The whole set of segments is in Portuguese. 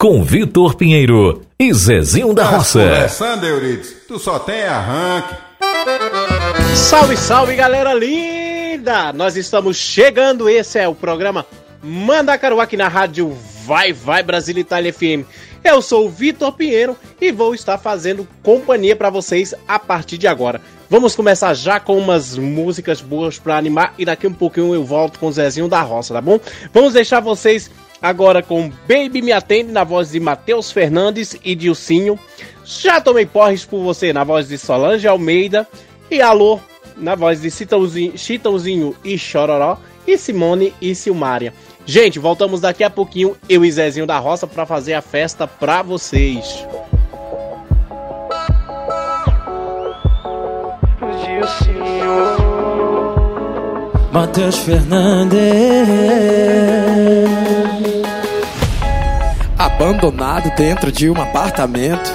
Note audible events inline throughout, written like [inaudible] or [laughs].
com Vitor Pinheiro e Zezinho da Roça. Conversando, Euridice, tu só tem arranque. Salve, salve, galera linda! Nós estamos chegando, esse é o programa Mandacaru aqui na rádio Vai Vai Brasil Itália FM. Eu sou o Vitor Pinheiro e vou estar fazendo companhia para vocês a partir de agora. Vamos começar já com umas músicas boas para animar e daqui um pouquinho eu volto com o Zezinho da Roça, tá bom? Vamos deixar vocês agora com Baby Me Atende na voz de Matheus Fernandes e Dilcinho. Já tomei porres por você na voz de Solange Almeida e Alô na voz de Chitãozinho, Chitãozinho e Chororó e Simone e Silmária. Gente, voltamos daqui a pouquinho, eu e Zezinho da Roça, para fazer a festa pra vocês. Matheus Fernandes. Abandonado dentro de um apartamento.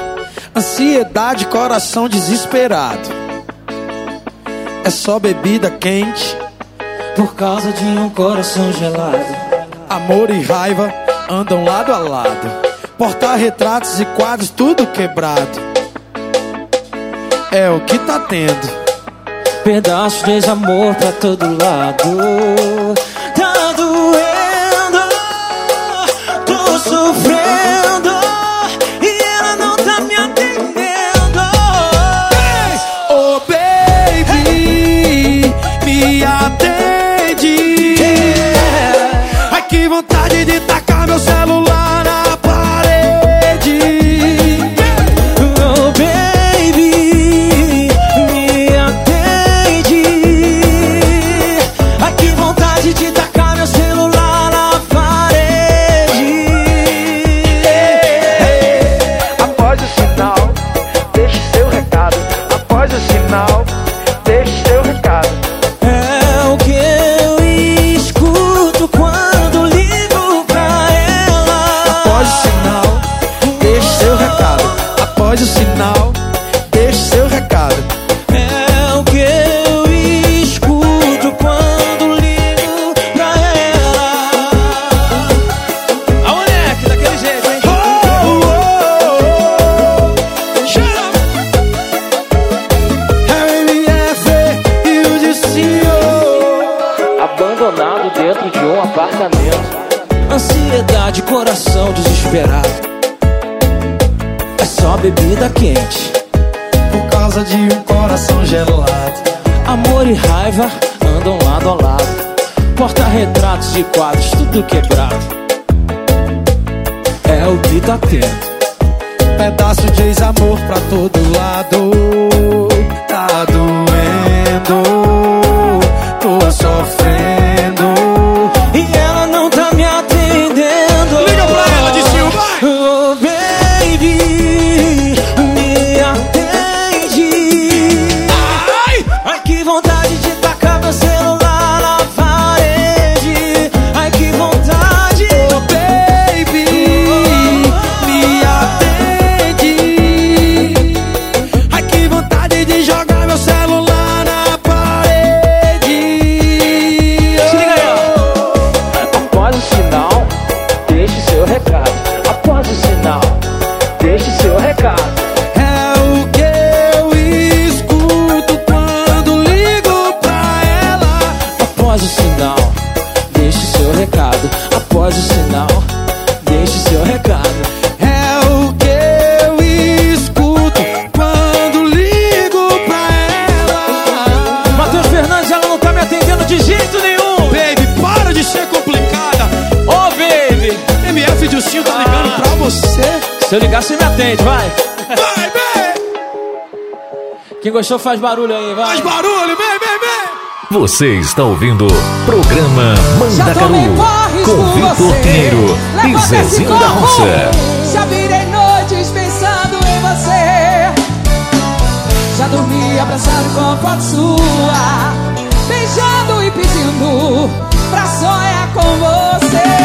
Ansiedade, coração desesperado. É só bebida quente. Por causa de um coração gelado. Amor e raiva andam lado a lado. Porta-retratos e quadros tudo quebrado. É o que tá tendo Pedaços de desamor pra todo lado bebida quente. Por causa de um coração gelado Amor e raiva andam lado a lado. Porta-retratos e quadros, tudo quebrado. É o que tá tendo. Pedaço de ex-amor pra todo lado gente, vai. Vai, vem. Quem gostou faz barulho aí, vai. Faz barulho, vem, vem, vem. Você está ouvindo Programa Mandacaru com Vitor Pinheiro e Zezinho da Roça. Já virei noites pensando em você. Já dormi abraçado com a foto sua. Beijando e pedindo pra sonhar com você.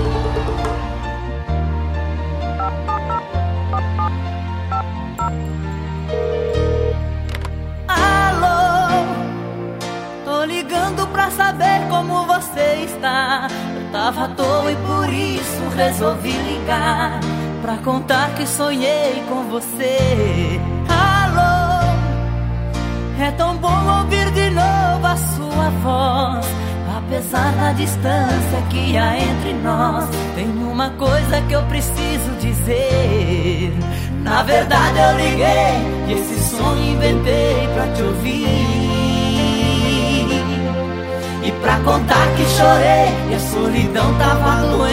E a solidão tava doendo.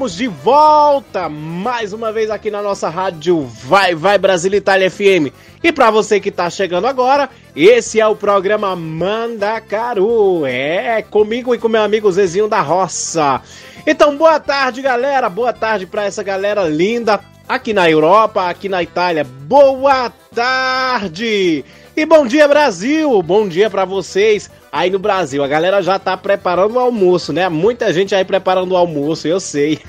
Estamos de volta mais uma vez aqui na nossa rádio Vai Vai Brasil Itália FM. E para você que tá chegando agora, esse é o programa Mandacaru. É, comigo e com meu amigo Zezinho da Roça. Então, boa tarde, galera. Boa tarde para essa galera linda aqui na Europa, aqui na Itália. Boa tarde! E bom dia, Brasil! Bom dia para vocês aí no Brasil. A galera já tá preparando o almoço, né? Muita gente aí preparando o almoço, eu sei.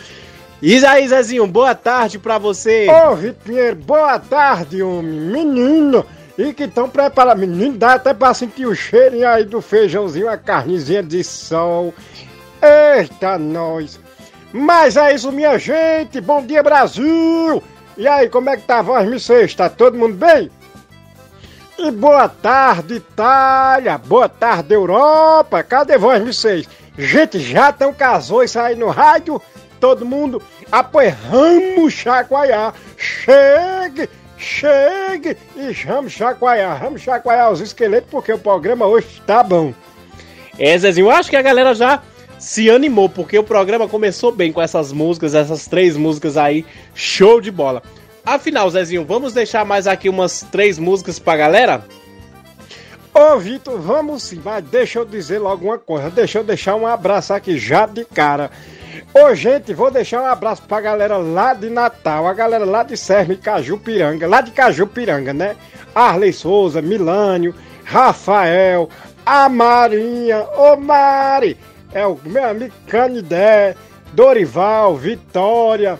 [laughs] e Zezinho, boa tarde pra você. Ô, Vitor boa tarde, homem. Menino, e que estão preparando. Menino, dá até pra sentir o cheirinho aí do feijãozinho, a carnezinha de sol. Eita, nós. Mas é isso, minha gente. Bom dia, Brasil. E aí, como é que tá a voz, me Tá todo mundo bem? E boa tarde, Itália! Boa tarde, Europa! Cadê vós, vocês? Gente, já tão casou isso aí no rádio? Todo mundo apoiamos chacoalhar! Chegue! Chegue! E vamos chacoalhar! Vamos chacoalhar os esqueletos porque o programa hoje tá bom! É, Zezinho, acho que a galera já se animou, porque o programa começou bem com essas músicas, essas três músicas aí, show de bola. Afinal, Zezinho, vamos deixar mais aqui umas três músicas pra galera? Ô, Vitor, vamos sim, mas deixa eu dizer logo uma coisa. Deixa eu deixar um abraço aqui já de cara. Ô, gente, vou deixar um abraço pra galera lá de Natal, a galera lá de Serme, Cajupiranga, lá de Cajupiranga, né? Arley Souza, Milânio, Rafael, a Marinha, ô Mari, é o meu amigo Canidé, Dorival, Vitória,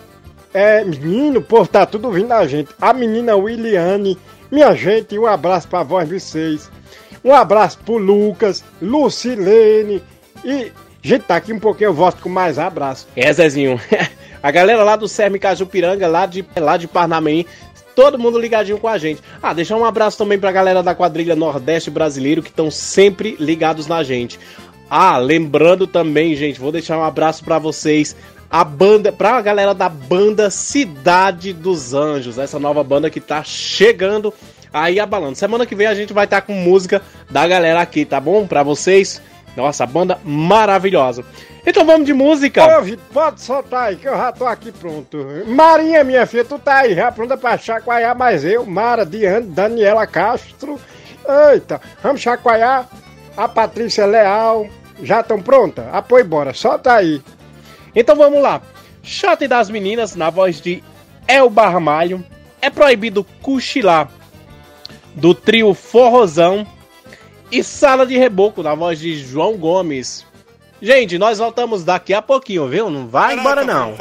é, menino, pô, tá tudo vindo a gente. A menina Williane, minha gente, um abraço pra vós vocês. Um abraço pro Lucas, Lucilene e. Gente, tá aqui um pouquinho, eu volto com mais abraço. É, Zezinho. [laughs] a galera lá do Serme Cajupiranga, lá de, lá de Parnamirim, todo mundo ligadinho com a gente. Ah, deixar um abraço também pra galera da quadrilha Nordeste Brasileiro que estão sempre ligados na gente. Ah, lembrando também, gente, vou deixar um abraço para vocês a banda, pra galera da banda Cidade dos Anjos, essa nova banda que tá chegando aí abalando. Semana que vem a gente vai estar tá com música da galera aqui, tá bom? Pra vocês. Nossa, banda maravilhosa. Então vamos de música. Ô, Vitor, pode soltar aí que eu já tô aqui pronto. Marinha, minha filha, tu tá aí já pronta pra chacoalhar, mas eu, Mara, Diane, Daniela Castro. Eita, vamos chacoalhar. A Patrícia Leal, já estão pronta? Apoio, bora, solta aí. Então vamos lá. Shot das meninas, na voz de El Barmalho. É proibido cochilar, do trio Forrozão. E Sala de Reboco, na voz de João Gomes. Gente, nós voltamos daqui a pouquinho, viu? Não vai embora não.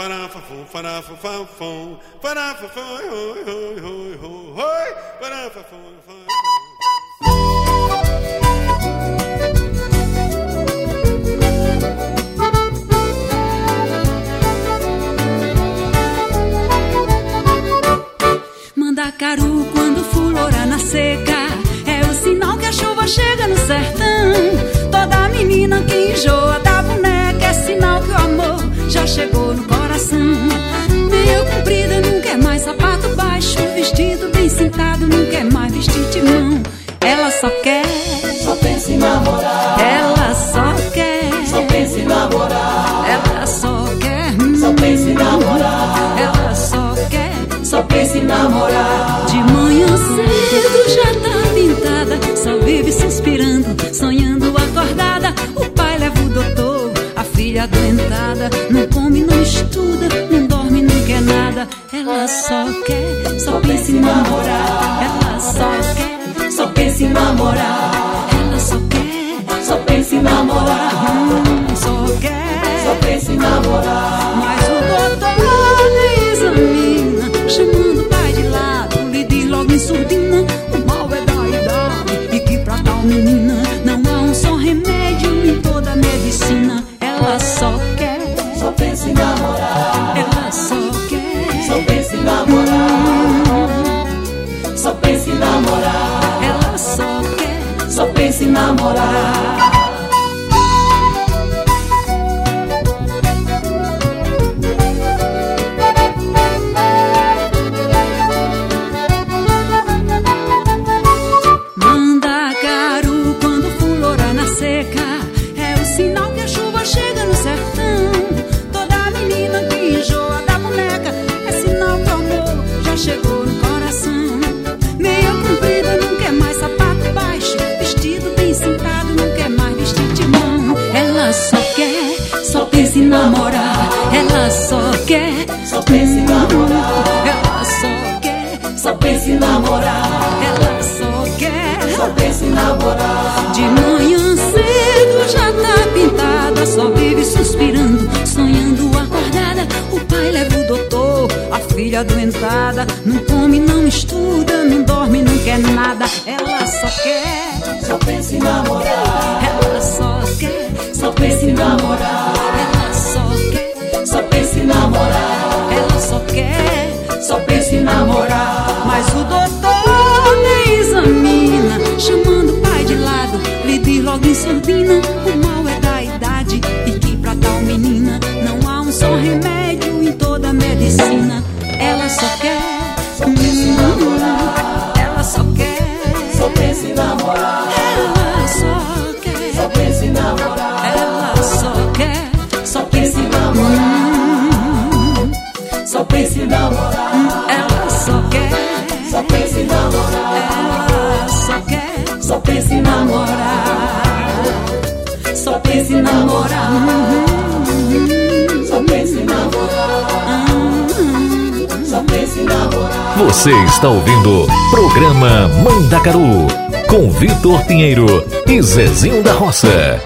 Mandacaru quando fulora na seca. É o sinal que a chuva chega no sertão. Toda menina que enjoa da boneca É sinal que o amor já chegou no coração. Meio comprida não quer mais sapato baixo. Vestido bem sentado não quer mais vestir de mão. Ela só quer Só pensa em namorar namorar. De manhã cedo já tá pintada, só vive suspirando, sonhando acordada. O pai leva o doutor, a filha adoentada, não come, não estuda, não dorme, não quer nada. Ela só quer, só pensa em namorar. Ela só quer, só pensa em namorar. Ela só quer, só pensa em namorar. Hum, só quer, só pensa em namorar. Mas o doutor examina, chamando Ela só quer, só pensa em namorar. ela só quer, Só pensa em namorar. Só pensa em namorar. ela só quer. Só pensa em namorar. namorar. Ela só quer, só pensa em namorar. Ela só quer, só pensa em namorar. Ela só quer, só pensa em namorar. De manhã cedo já tá pintada, só vive suspirando, sonhando acordada. O pai leva o doutor, a filha adoentada. Não come, não estuda, não dorme, não quer nada. Ela só quer, só pensa em namorar pensa em namorar. Só pensa em namorar. Só pensa em namorar. Você está ouvindo Programa Mandacaru com Vitor Pinheiro e Zezinho da Roça.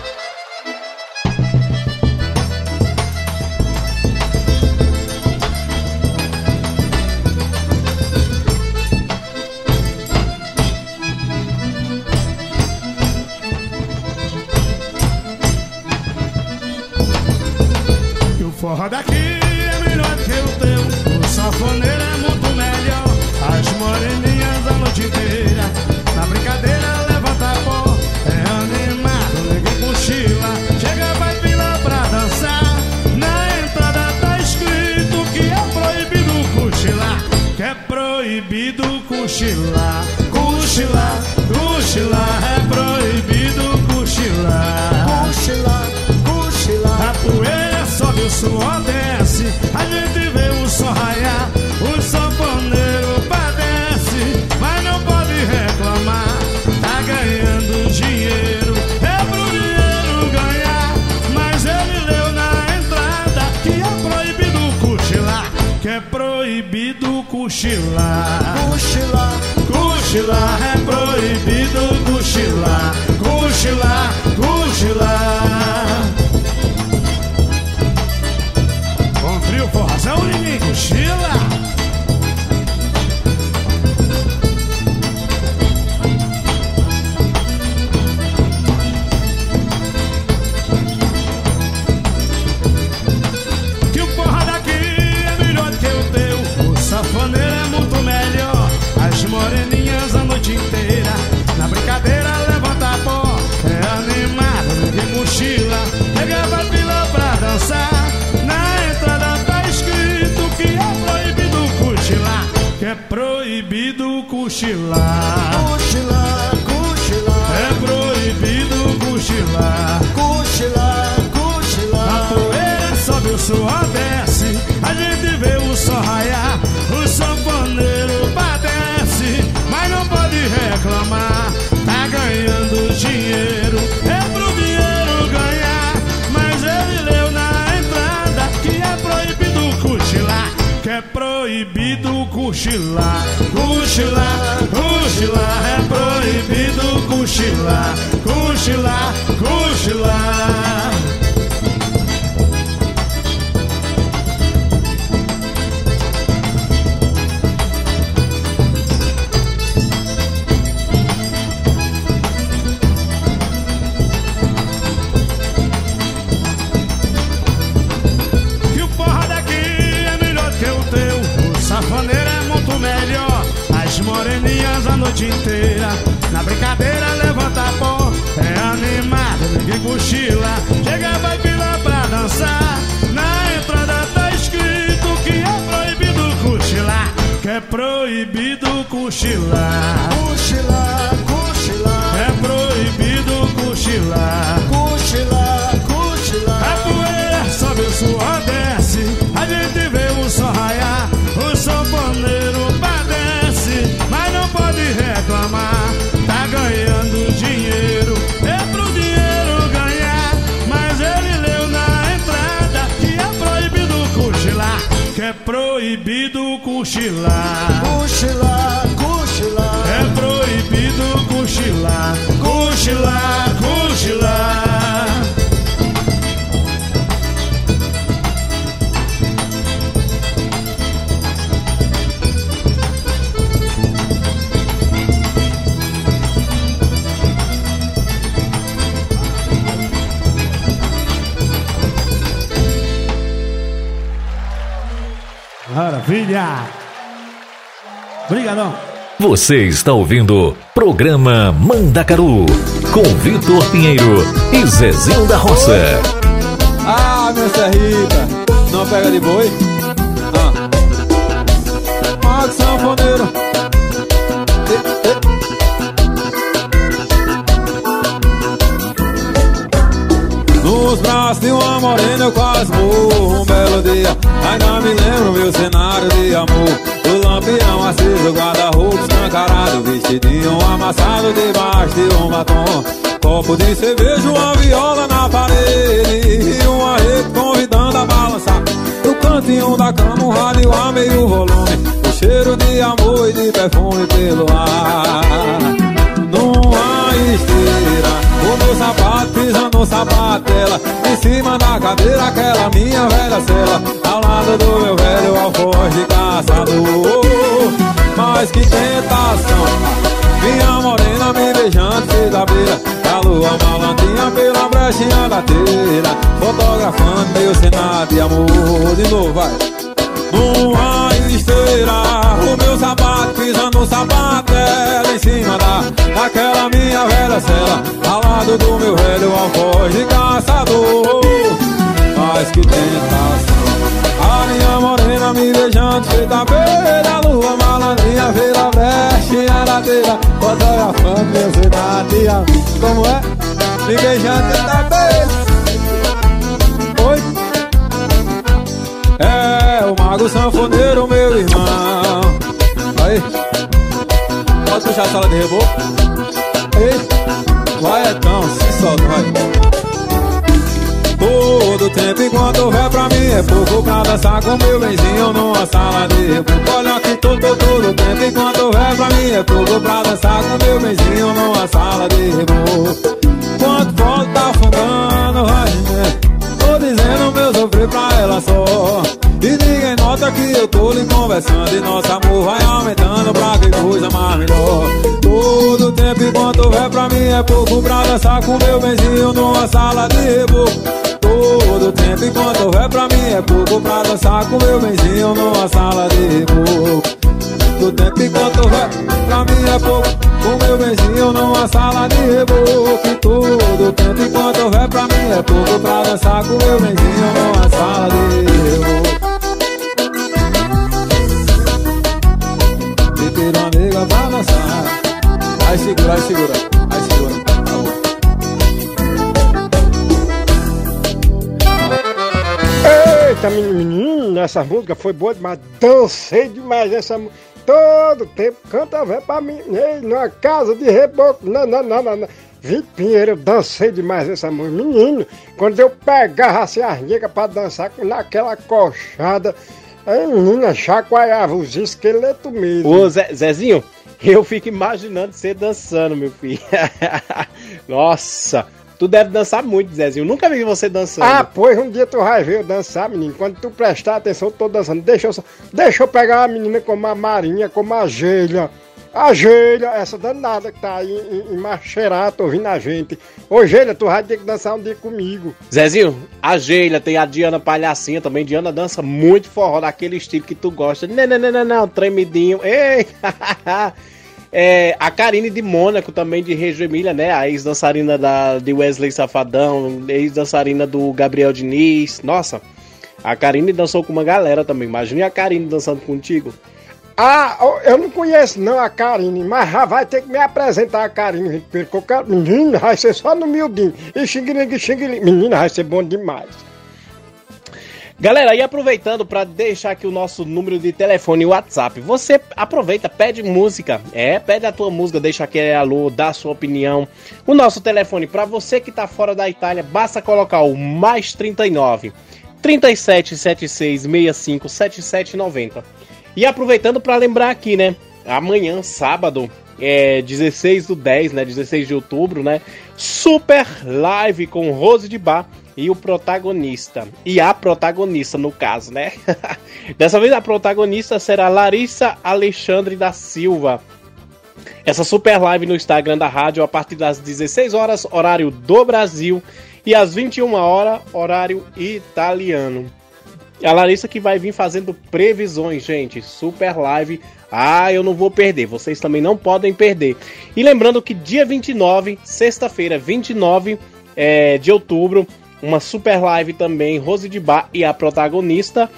proibido cochilar, cochilar, cochilar. É proibido cochilar, cochilar, cochilar. noite inteira. Na brincadeira levanta pó, é animado, ninguém cochila. Chega vai vila pra dançar. Na entrada tá escrito que é proibido cochilar. Que é proibido cochilar. Cochilar, cochilar. É proibido cochilar. reclamar. Tá ganhando dinheiro, é pro dinheiro ganhar. Mas ele leu na entrada que é proibido cochilar. Que é proibido cochilar. Cochilar, cochilar. É proibido cochilar. Cochilar, cochilar. Maravilha! Obrigadão! Você está ouvindo Programa Mandacaru com Vitor Pinheiro e Zezinho da Roça. Ah, meu Serrita, não pega de boi? Nos braços de uma morena eu quase morro um belo dia Ainda me lembro meu cenário de amor. O lampião aceso, guarda-roupa escancarado Vestidinho amassado debaixo de um batom. Copo de cerveja, uma viola na parede. E uma rede convidando a balançar. No cantinho da cama um rádio a meio volume. O cheiro de amor e de perfume pelo ar Numa esteira o meu sapato pisando no sapato dela Em cima da cadeira aquela minha velha cela Ao lado do meu velho alfoz de caçador. Mas que tentação Minha morena me beijando fez a beira Da lua malandrinha pela brechinha da telha Fotografando meu cenário de amor. De novo, vai numa esteira O meu sapato pisando no sapato dela Em cima da, daquela minha velha cela. Ao lado do meu velho alfoz de caçador. Mas que tentação. A minha morena me beijando feita beira A lua malandrinha fez a brechinha da telha Fotografando meu cidade Como é? Me beijando feita beira Oi? É o mago sanfoneiro, meu irmão. Aí. Pode puxar a sala de reboco. Ei. Vai, então, se solta, vai. Todo tempo enquanto houver pra mim é pouco pra dançar com meu benzinho numa sala de reboco. Olha que todo, todo tempo enquanto houver pra mim é pouco pra dançar com meu benzinho numa sala de reboco. Quanto pode tá fumando, vai, né? Tô dizendo meu sofrer pra ela só E ninguém nota que eu tô lhe conversando. E nosso amor vai aumentando pra que coisa mais melhor. Todo tempo enquanto houver pra mim é pouco pra dançar com meu benzinho numa sala de reboco. Todo tempo enquanto houver pra mim é pouco pra dançar com meu benzinho numa sala de reboco Todo tempo enquanto houver pra mim é pouco. Com meu benzinho numa sala de reboco todo tempo enquanto houver pra mim é pouco. Pra dançar com meu benzinho numa sala de reboco E ter uma amiga pra dançar. Aí segura, aí segura, aí segura. Eita, menino, essa música foi boa demais. Dancei demais essa música. Todo tempo canta véi pra mim. Ei, numa casa de reboco. Não, não, não, não. não. Pinheiro, eu dancei demais essa música. Menino, quando eu pegava assim as negras pra dançar naquela coxada, a menina chacoalhava os esqueletos mesmo. Ô, Zé- Zezinho, eu fico imaginando você dançando, meu filho. [laughs] Nossa, tu deve dançar muito, Zezinho. Nunca vi você dançando. Ah, pois um dia tu vai ver eu dançar, menino. Quando tu prestar atenção, eu tô dançando. Deixa eu, só- deixa eu pegar uma menina como a Marinha, como a Geila. A Geila, essa danada que tá aí em, em Macheirá, tô ouvindo a gente. Ô Geila, tu vai ter que dançar um dia comigo. Zezinho, a Geila, tem a Diana Palhacinha também. Diana dança muito forró, daquele estilo que tu gosta. Não, não, não, não, não, tremidinho. Ei! [laughs] É, a Karine de Mônaco, também de Reggio Emília, né? A ex-dançarina da, de Wesley Safadão, ex-dançarina do Gabriel Diniz. Nossa, a Karine dançou com uma galera também. Imagine a Karine dançando contigo. Ah, eu não conheço não a Karine, mas vai ter que me apresentar a Karine. Porque eu quero- menina, vai ser só no miudinho. E xinguilingue, xinguilingue. Menina, vai ser bom demais. Galera, e aproveitando para deixar aqui o nosso número de telefone e WhatsApp, você aproveita, pede música, é, pede a tua música, deixa aquele alô, dá a sua opinião. O nosso telefone para você que tá fora da Itália, basta colocar o mais 39 37 76 65 77 90. E aproveitando para lembrar aqui, né? amanhã, sábado, é 16 do 10, né? 16 de outubro, né? Super live com Rose de Bar e o protagonista. E a protagonista, no caso, né? [laughs] Dessa vez a protagonista será Larissa Alexandre da Silva. Essa super live no Instagram da rádio a partir das 16 horas, horário do Brasil, e às 21 horas, horário italiano. A Larissa que vai vir fazendo previsões, gente. Super live. Ah, eu não vou perder. Vocês também não podem perder. E lembrando que dia 29, sexta-feira, 29 é, de outubro, uma super live também. Rose de Bar e a protagonista,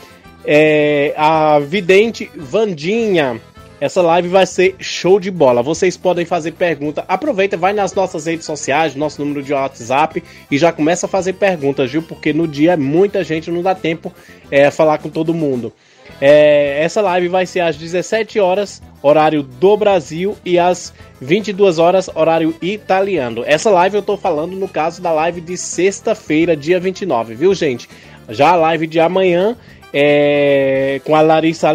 é, a vidente Vandinha. Essa live vai ser show de bola. Vocês podem fazer pergunta. Aproveita, vai nas nossas redes sociais, nosso número de WhatsApp e já começa a fazer perguntas, viu? Porque no dia é muita gente, não dá tempo é, falar com todo mundo. É, essa live vai ser às 17 horas, horário do Brasil, e às 22 horas, horário italiano. Essa live eu tô falando no caso da live de sexta-feira, dia 29, viu, gente? Já a live de amanhã é, com a Larissa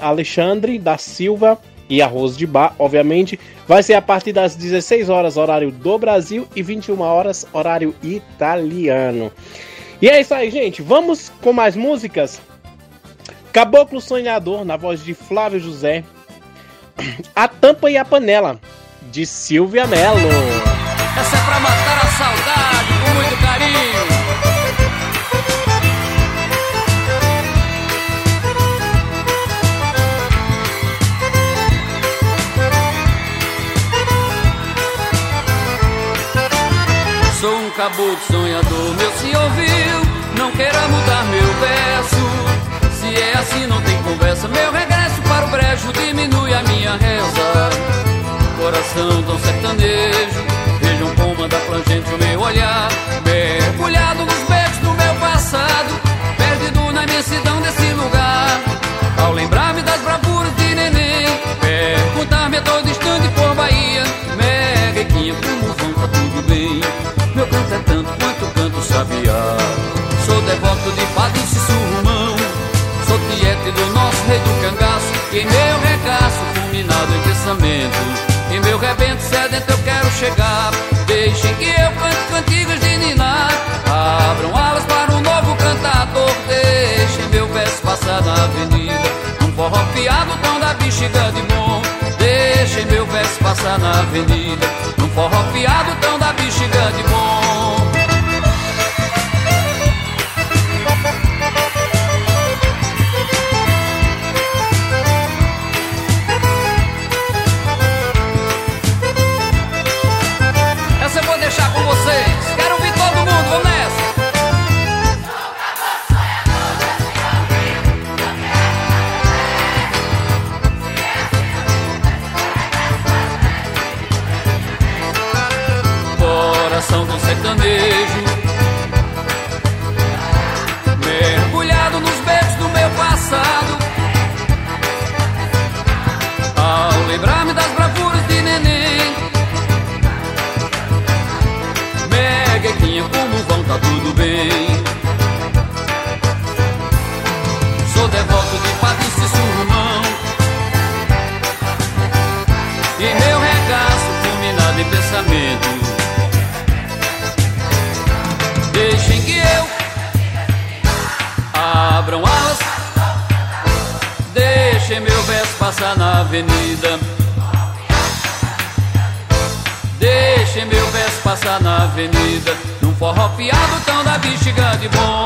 Alexandre da Silva e a Rose de Bar, obviamente, vai ser a partir das 16 horas, horário do Brasil, e 21 horas, horário italiano. E é isso aí, gente. Vamos com mais músicas. Caboclo Sonhador, na voz de Flávio José. A Tampa e a Panela, de Silvia Mello. Essa é pra matar a saudade com muito carinho. Sou um caboclo sonhador, meu se ouviu, não queira mudar meu assim, não tem conversa. Meu regresso para o brejo diminui a minha reza. Coração tão sertanejo, vejam como anda plangente o meu olhar. Mergulhado nos beijos do meu passado, perdido na imensidão desse lugar. Ao lembrar-me das bravuras de neném, perguntar-me a todo instante por Bahia. Meguequinha, como vão, tá tudo bem? Meu canto é tanto quanto canto sabiá. Sou devoto de em meu regaço, fulminado em pensamento. Em meu rebento sedento eu quero chegar. Deixem que eu cante cantigas de ninar. Abram alas para um novo cantador. Deixem meu verso passar na avenida. Um forró piado, tom da bexiga de bom. Deixem meu verso passar na avenida. Num forró piado, tão da bexiga de bom. Mergulhado nos beijos do meu passado. Ao lembrar-me das bravuras de neném. Meguequinha, como vão, tá tudo bem? Sou devoto de Padre Surmão E meu regaço fulminado em pensamento que eu abram alas. Deixem meu verso passar na avenida. Deixem meu verso passar na avenida. Num forró piado tão da bexiga de bom.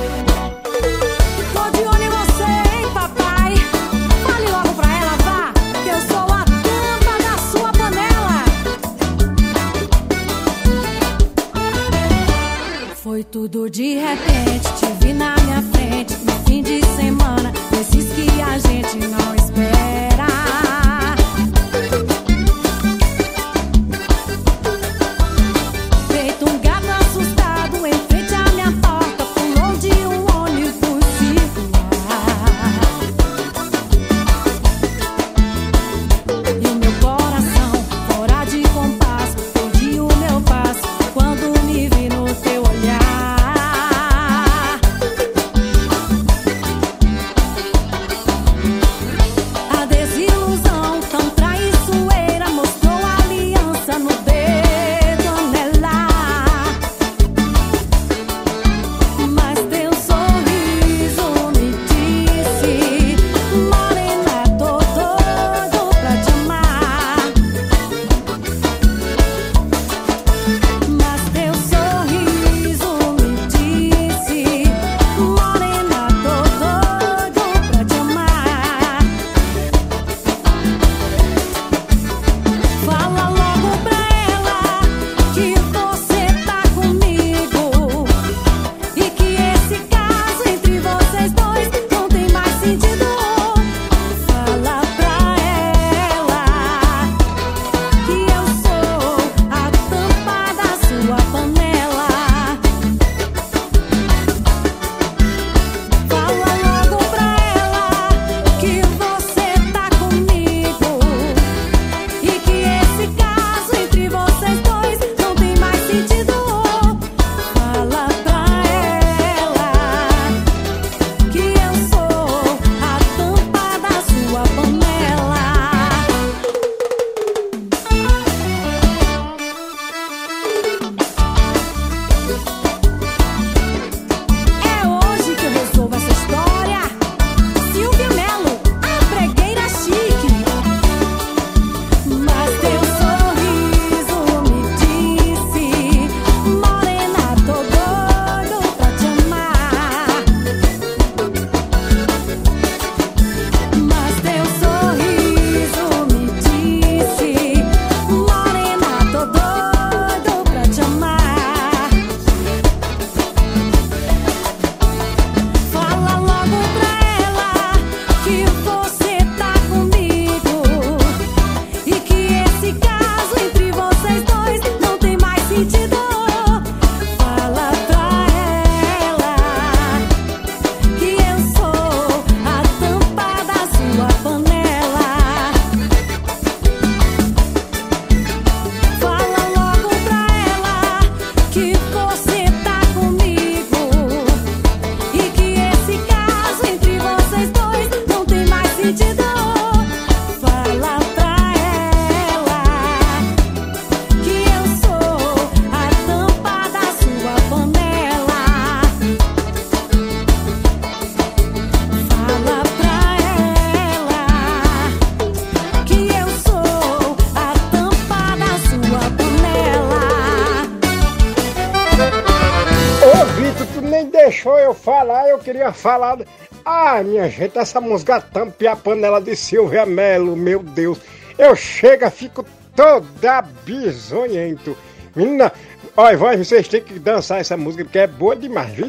Falar. Ah, minha gente, essa música tampa e a panela de Silvia Melo, meu Deus. Eu chego, fico toda bizonhento. Menina, olha, vocês têm que dançar essa música porque é boa demais, viu?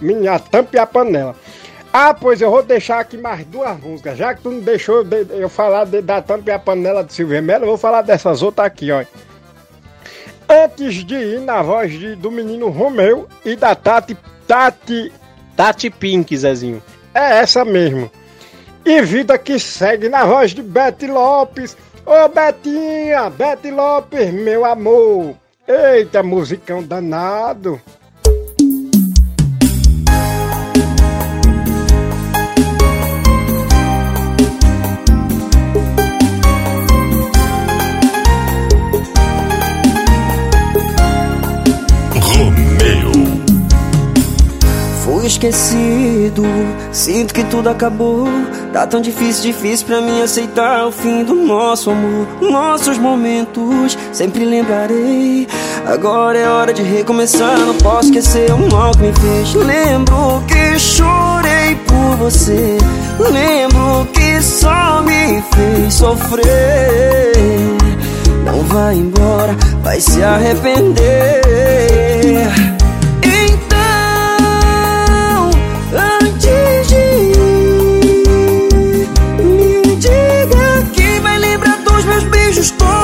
Menina, tampa e a panela. Ah, pois eu vou deixar aqui mais duas músicas. Já que tu não deixou de- eu falar de- da tampa e a panela de Silvia Melo, eu vou falar dessas outras aqui, ó. Antes de ir na voz de- do menino Romeu e da Tati. Tati. Tati Pink, Zezinho. É essa mesmo. E vida que segue na voz de Bete Lopes. Ô Betinha, Bete Lopes, meu amor. Eita, musicão danado. Esquecido, sinto que tudo acabou. Tá tão difícil, difícil pra mim aceitar o fim do nosso amor. Nossos momentos, sempre lembrarei. Agora é hora de recomeçar, não posso esquecer o mal que me fez. Lembro que chorei por você. Lembro que só me fez sofrer. Não vai embora, vai se arrepender. Meus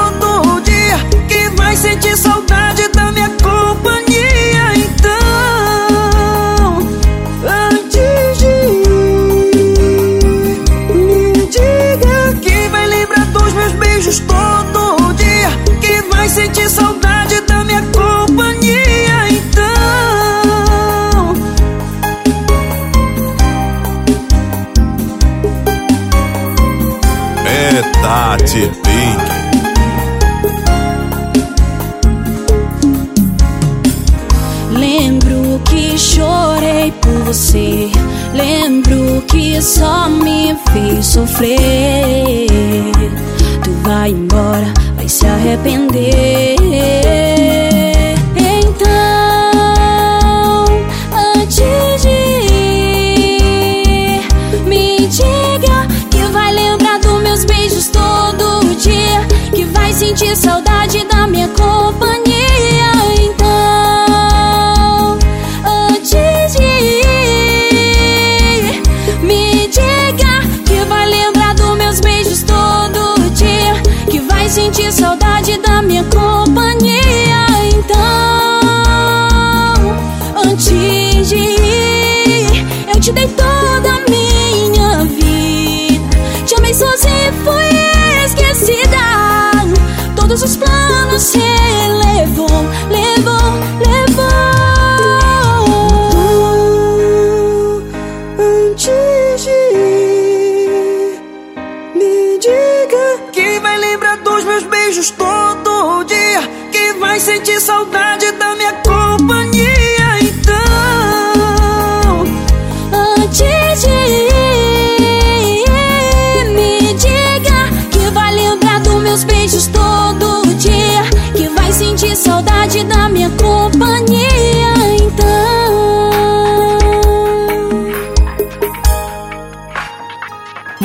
Só me fez sofrer. Tu vai embora, vai se arrepender.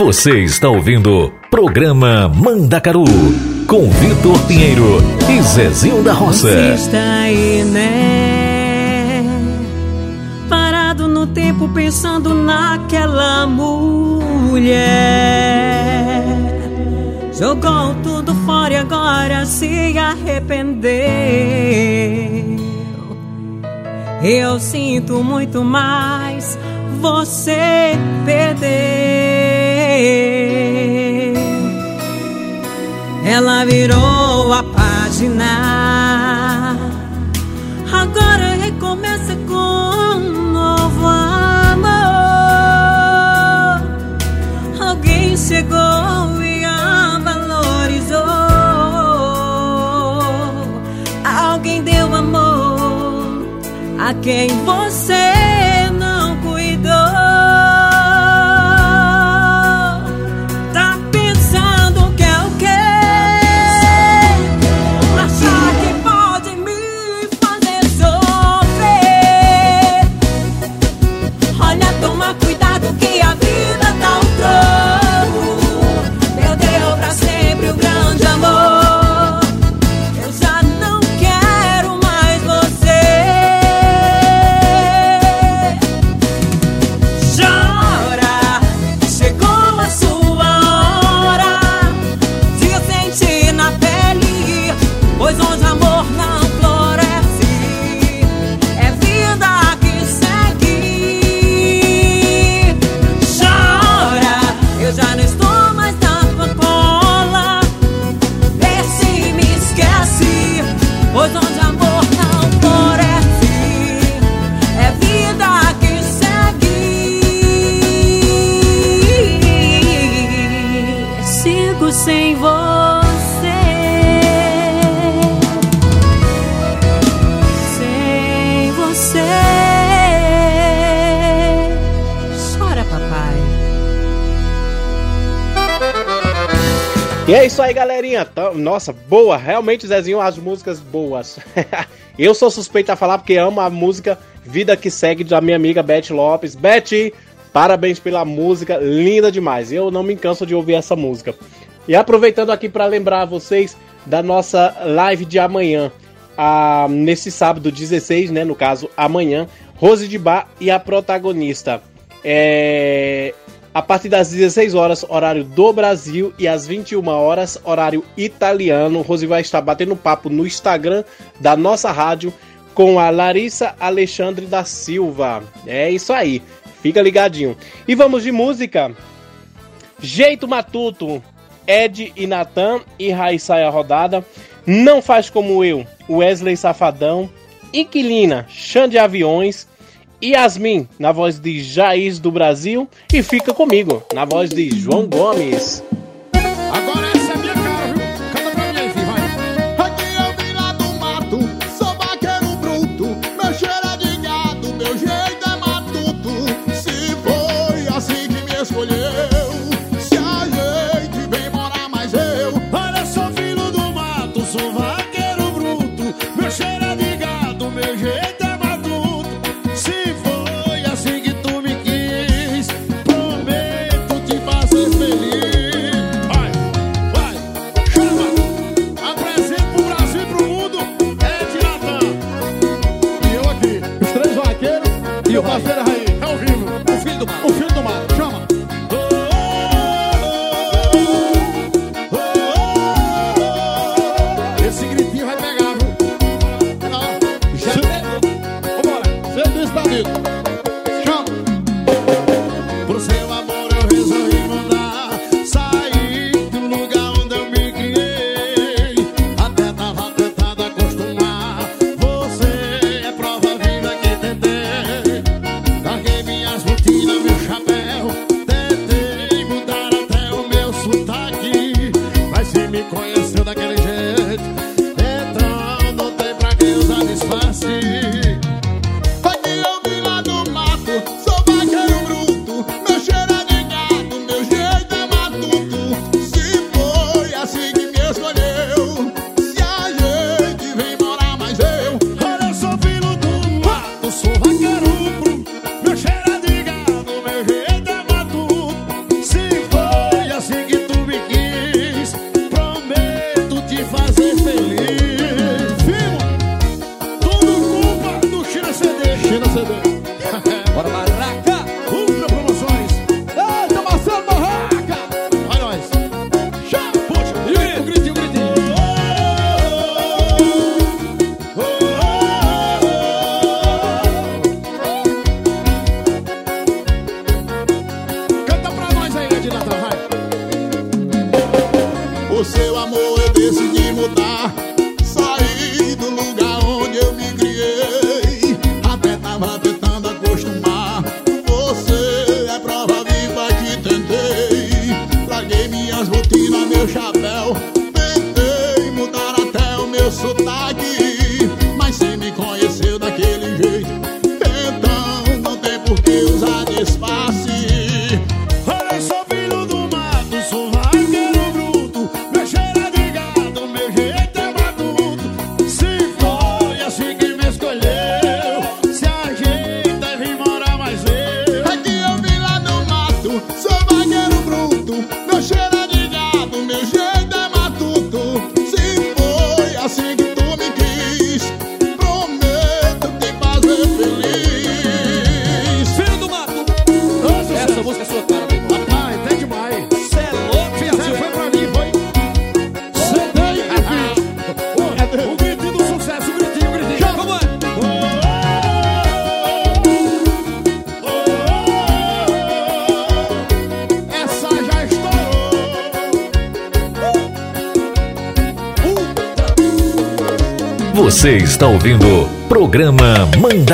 Você está ouvindo Programa Mandacaru com Vitor Pinheiro e Zezinho da Roça. Você está aí, né? Parado no tempo pensando naquela mulher. Jogou tudo fora e agora se arrependeu. Eu sinto muito mais, você perdeu. Ela virou a página. Agora recomeça com um novo amor. Alguém chegou e a valorizou. Alguém deu amor a quem você E é isso aí, galerinha. Nossa, boa. Realmente, Zezinho, as músicas boas. [laughs] eu sou suspeito a falar porque amo a música Vida que Segue da minha amiga Beth Lopes. Beth, parabéns pela música, linda demais. Eu não me canso de ouvir essa música. E aproveitando aqui para lembrar vocês da nossa live de amanhã. Ah, nesse sábado 16, né? No caso, amanhã, Rose de Bar e a protagonista. É, a partir das 16 horas, horário do Brasil, e às 21 horas, horário italiano. Rose vai estar batendo papo no Instagram da nossa rádio com a Larissa Alexandre da Silva. É isso aí, fica ligadinho. E vamos de música. Jeito Matuto, Ed e Natan e Raíssa Rodada. Não faz como eu, Wesley Safadão, Inquilina, Xande Aviões. Yasmin, na voz de Jaiz do Brasil, e fica comigo, na voz de João Gomes. Brasil.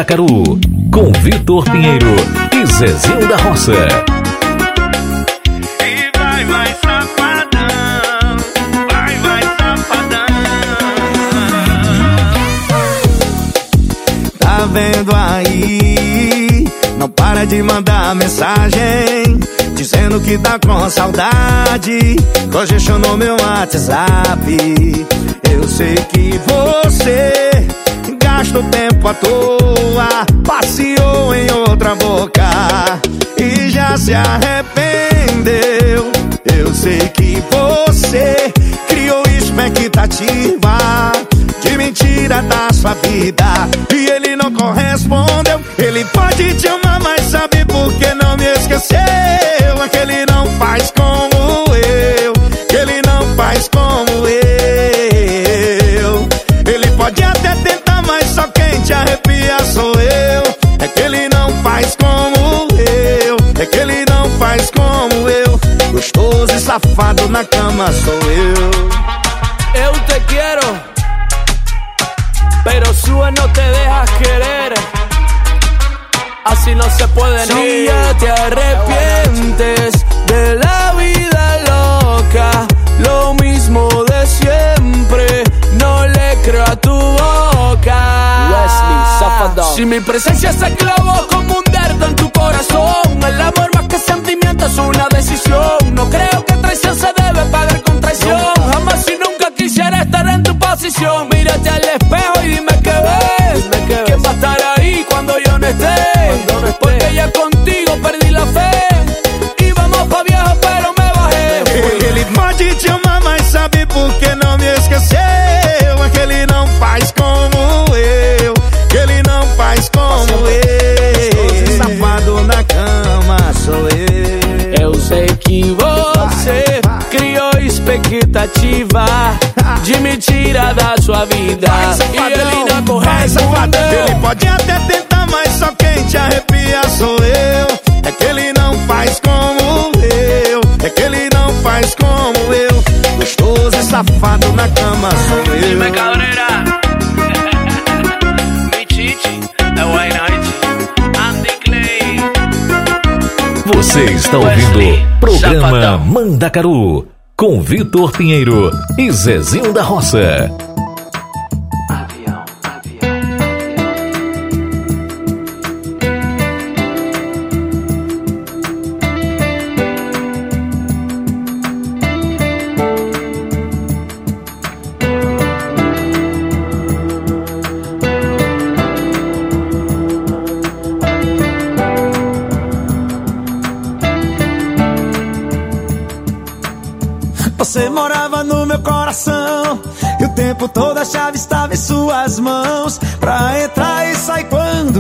Com Vitor Pinheiro e Zezinho da Roça. E vai, vai, safadão, vai, vai, safadão. Tá vendo aí? Não para de mandar mensagem. Dizendo que tá com saudade, congestionou meu WhatsApp. Eu sei que você Gastou tempo à toa Passeou em outra boca E já se arrependeu. Eu sei que você Criou expectativa De mentira da sua vida E ele não correspondeu. Ele pode te amar mi presencia se clavó con me tirar da sua vida. Vai, e ele ainda corre. Ele pode até tentar, mas só quem te arrepia sou eu. É que ele não faz como eu. É que ele não faz como eu. Gostoso e safado na cama sou eu. Dime, galera. [laughs] Você está ouvindo o programa Mandacaru com Vitor Pinheiro e Zezinho da Roça.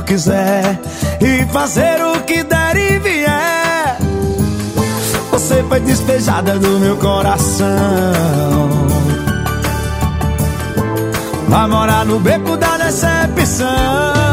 quiser e fazer o que der e vier. Você foi despejada do meu coração. Vai morar no beco da decepção.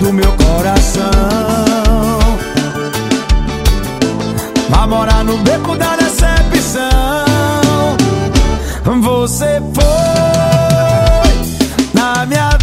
do meu coração. Vá morar no beco da decepção. Você foi na minha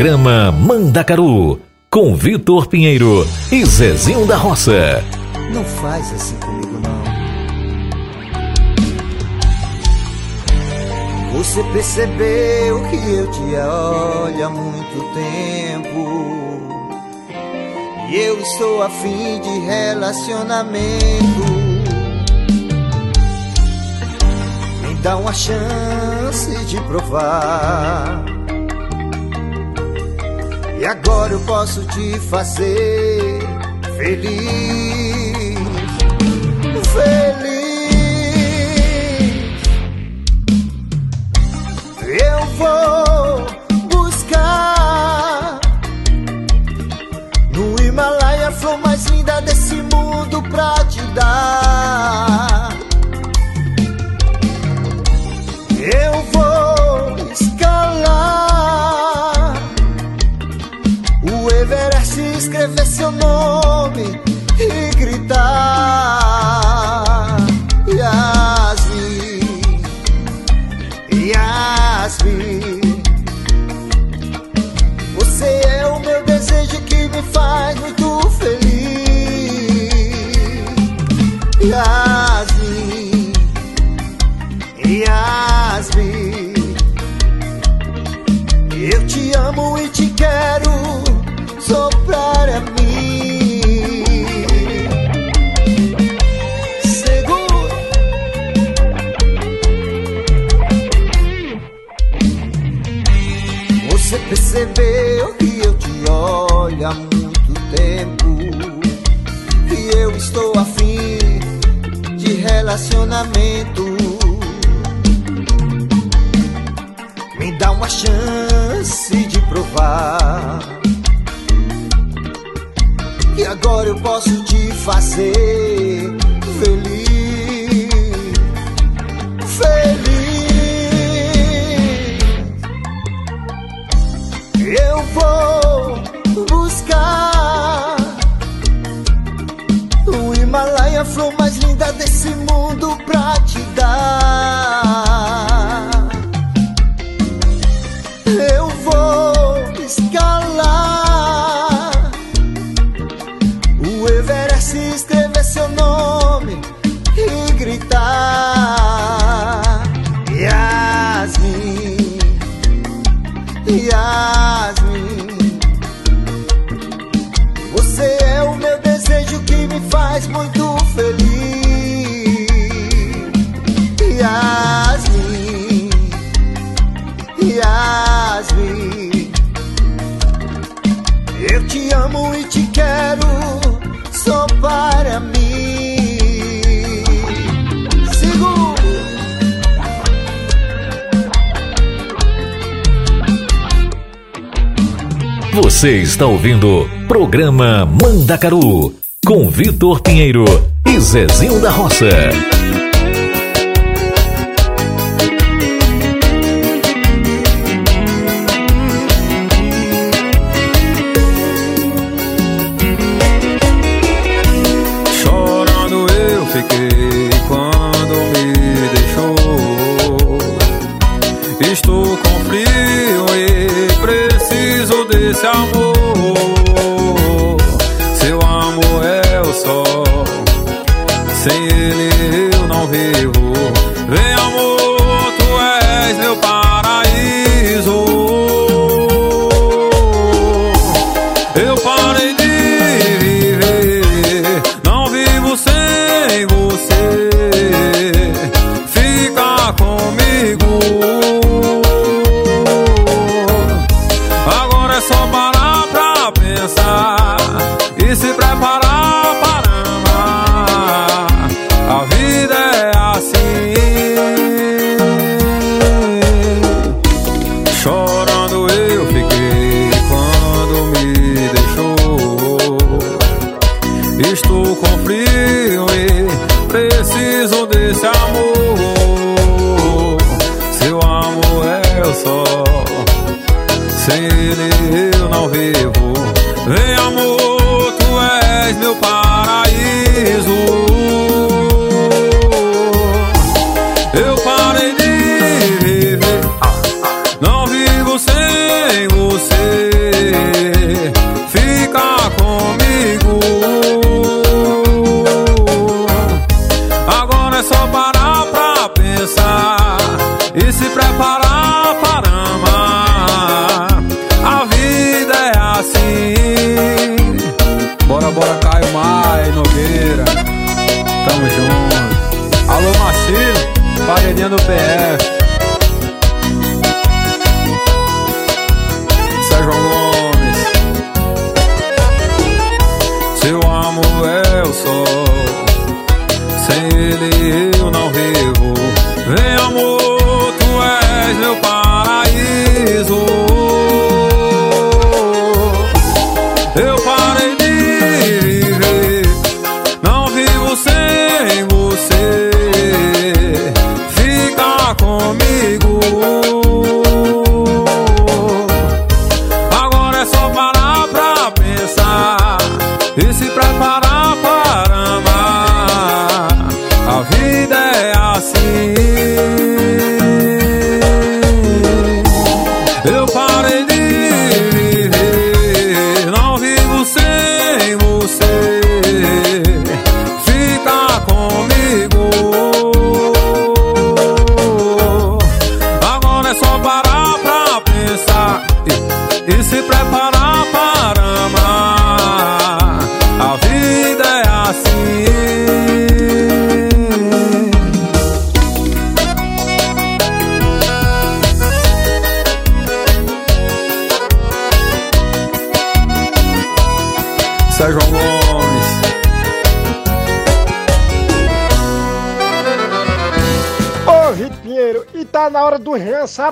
Programa Mandacaru com Vitor Pinheiro e Zezinho da Roça. Não faz assim comigo, não. Você percebeu que eu te olho há muito tempo. E eu estou afim de relacionamento. Me dá uma chance de provar. Agora eu posso te fazer feliz. Feliz. Você percebeu que eu te olho há muito tempo. Que eu estou afim de relacionamento. Me dá uma chance de provar Que agora eu posso te fazer Feliz vou buscar o Himalaia, a flor mais linda desse mundo pra te dar. Amo e te quero só para mim Segura Você está ouvindo Programa Mandacaru com Vitor Pinheiro e Zezinho da Roça.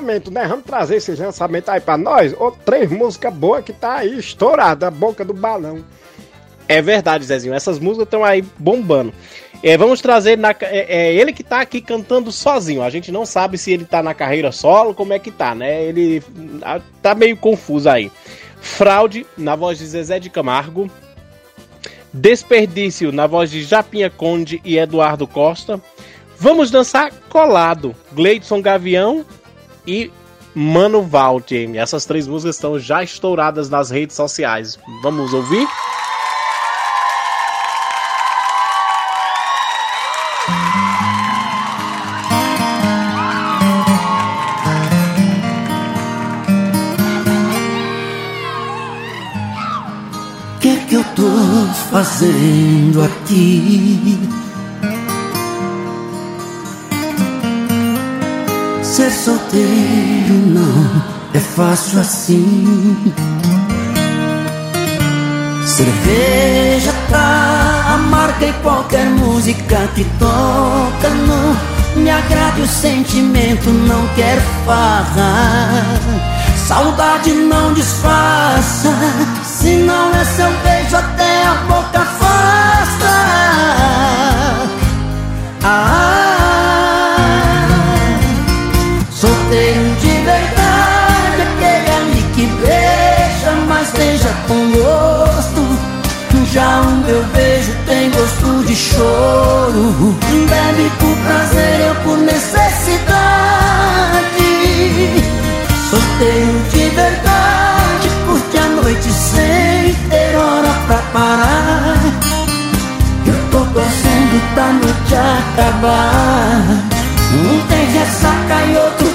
Lançamento, né? Vamos trazer esse lançamento aí pra nós? Ô, três músicas boas que tá aí estourada, a boca do balão. É verdade, Zezinho. Essas músicas estão aí bombando. É, vamos trazer na, é, é ele que tá aqui cantando sozinho. A gente não sabe se ele tá na carreira solo, como é que tá, né? Ele tá meio confuso aí. Fraude na voz de Zezé de Camargo. Desperdício na voz de Japinha Conde e Eduardo Costa. Vamos dançar colado. Gleidson Gavião e Mano Valde. Essas três músicas estão já estouradas nas redes sociais. Vamos ouvir? O que é que eu tô fazendo aqui? Ser solteiro não é fácil assim. Cerveja tá amarga e qualquer música que toca não me agrada e o sentimento não quer farra. Saudade não disfarça, se não é seu beijo até a boca Já o meu beijo tem gosto de choro. Bebe por prazer, eu por necessidade. Solteiro de verdade, curte a noite sem ter hora pra parar. Eu tô torcendo da noite acabar. Um tem ressaca e outro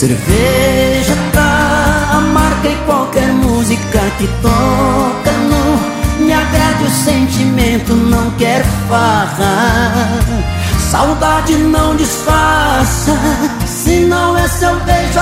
Cerveja tá amarga e qualquer música que toca não me agrade o sentimento, não quer farra. Saudade não disfarça, se não é seu beijo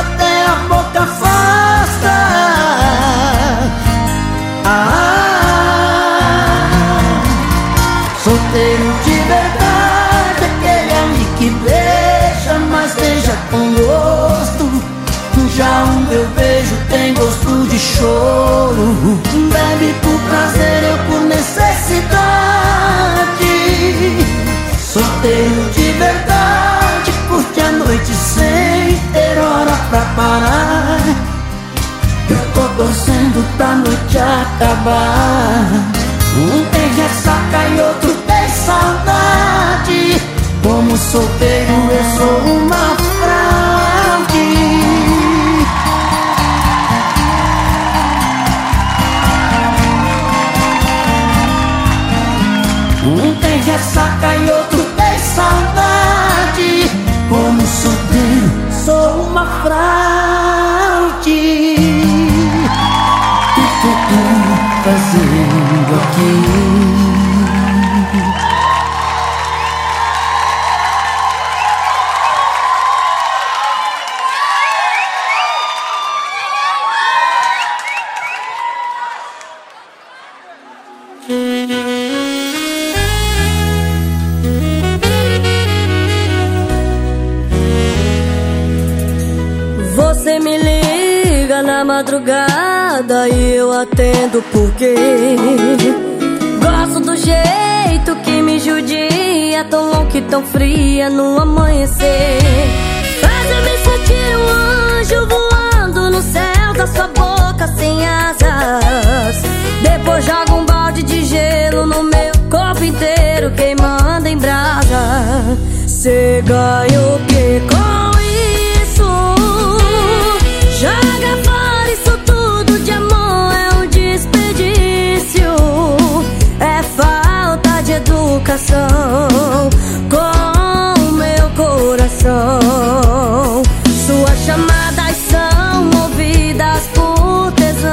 torcendo pra noite acabar. Um tem ressaca e outro tem saudade. Como solteiro, eu sou uma Você me liga na madrugada e eu atendo porque judia, tão louca e tão fria no amanhecer. Faz eu me sentir um anjo voando no céu da sua boca sem asas. Depois joga um balde de gelo no meu corpo inteiro, queimando em brasa. Cê ganha o que com educação com meu coração. Suas chamadas são ouvidas por tesão.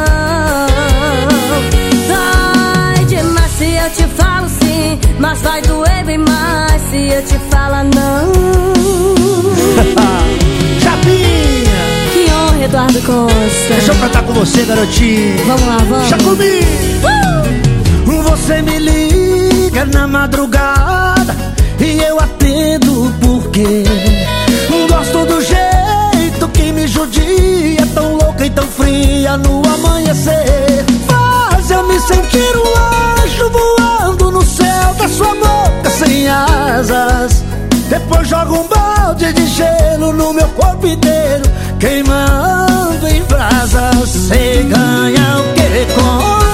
Dói demais se eu te falo sim, mas vai doer bem mais se eu te falar não. [laughs] Chapinha! Que honra, Eduardo Costa. Deixa eu cantar com você, garotinho. Vamos lá, vamos. Já comigo! Você me liga na madrugada e eu atendo porque gosto do jeito que me judia, tão louca e tão fria no amanhecer. Faz eu me sentir um anjo voando no céu da sua boca sem asas. Depois joga um balde de gelo no meu corpo inteiro, queimando em brasas. Cê ganha o que com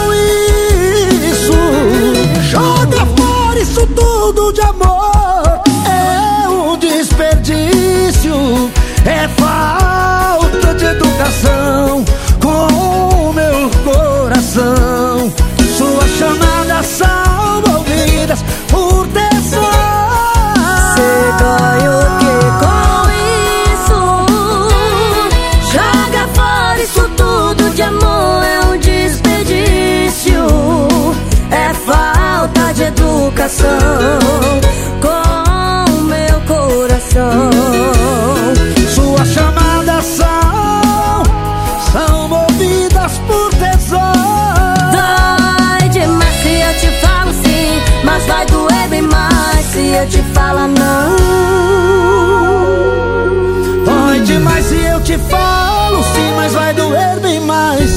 doer bem mais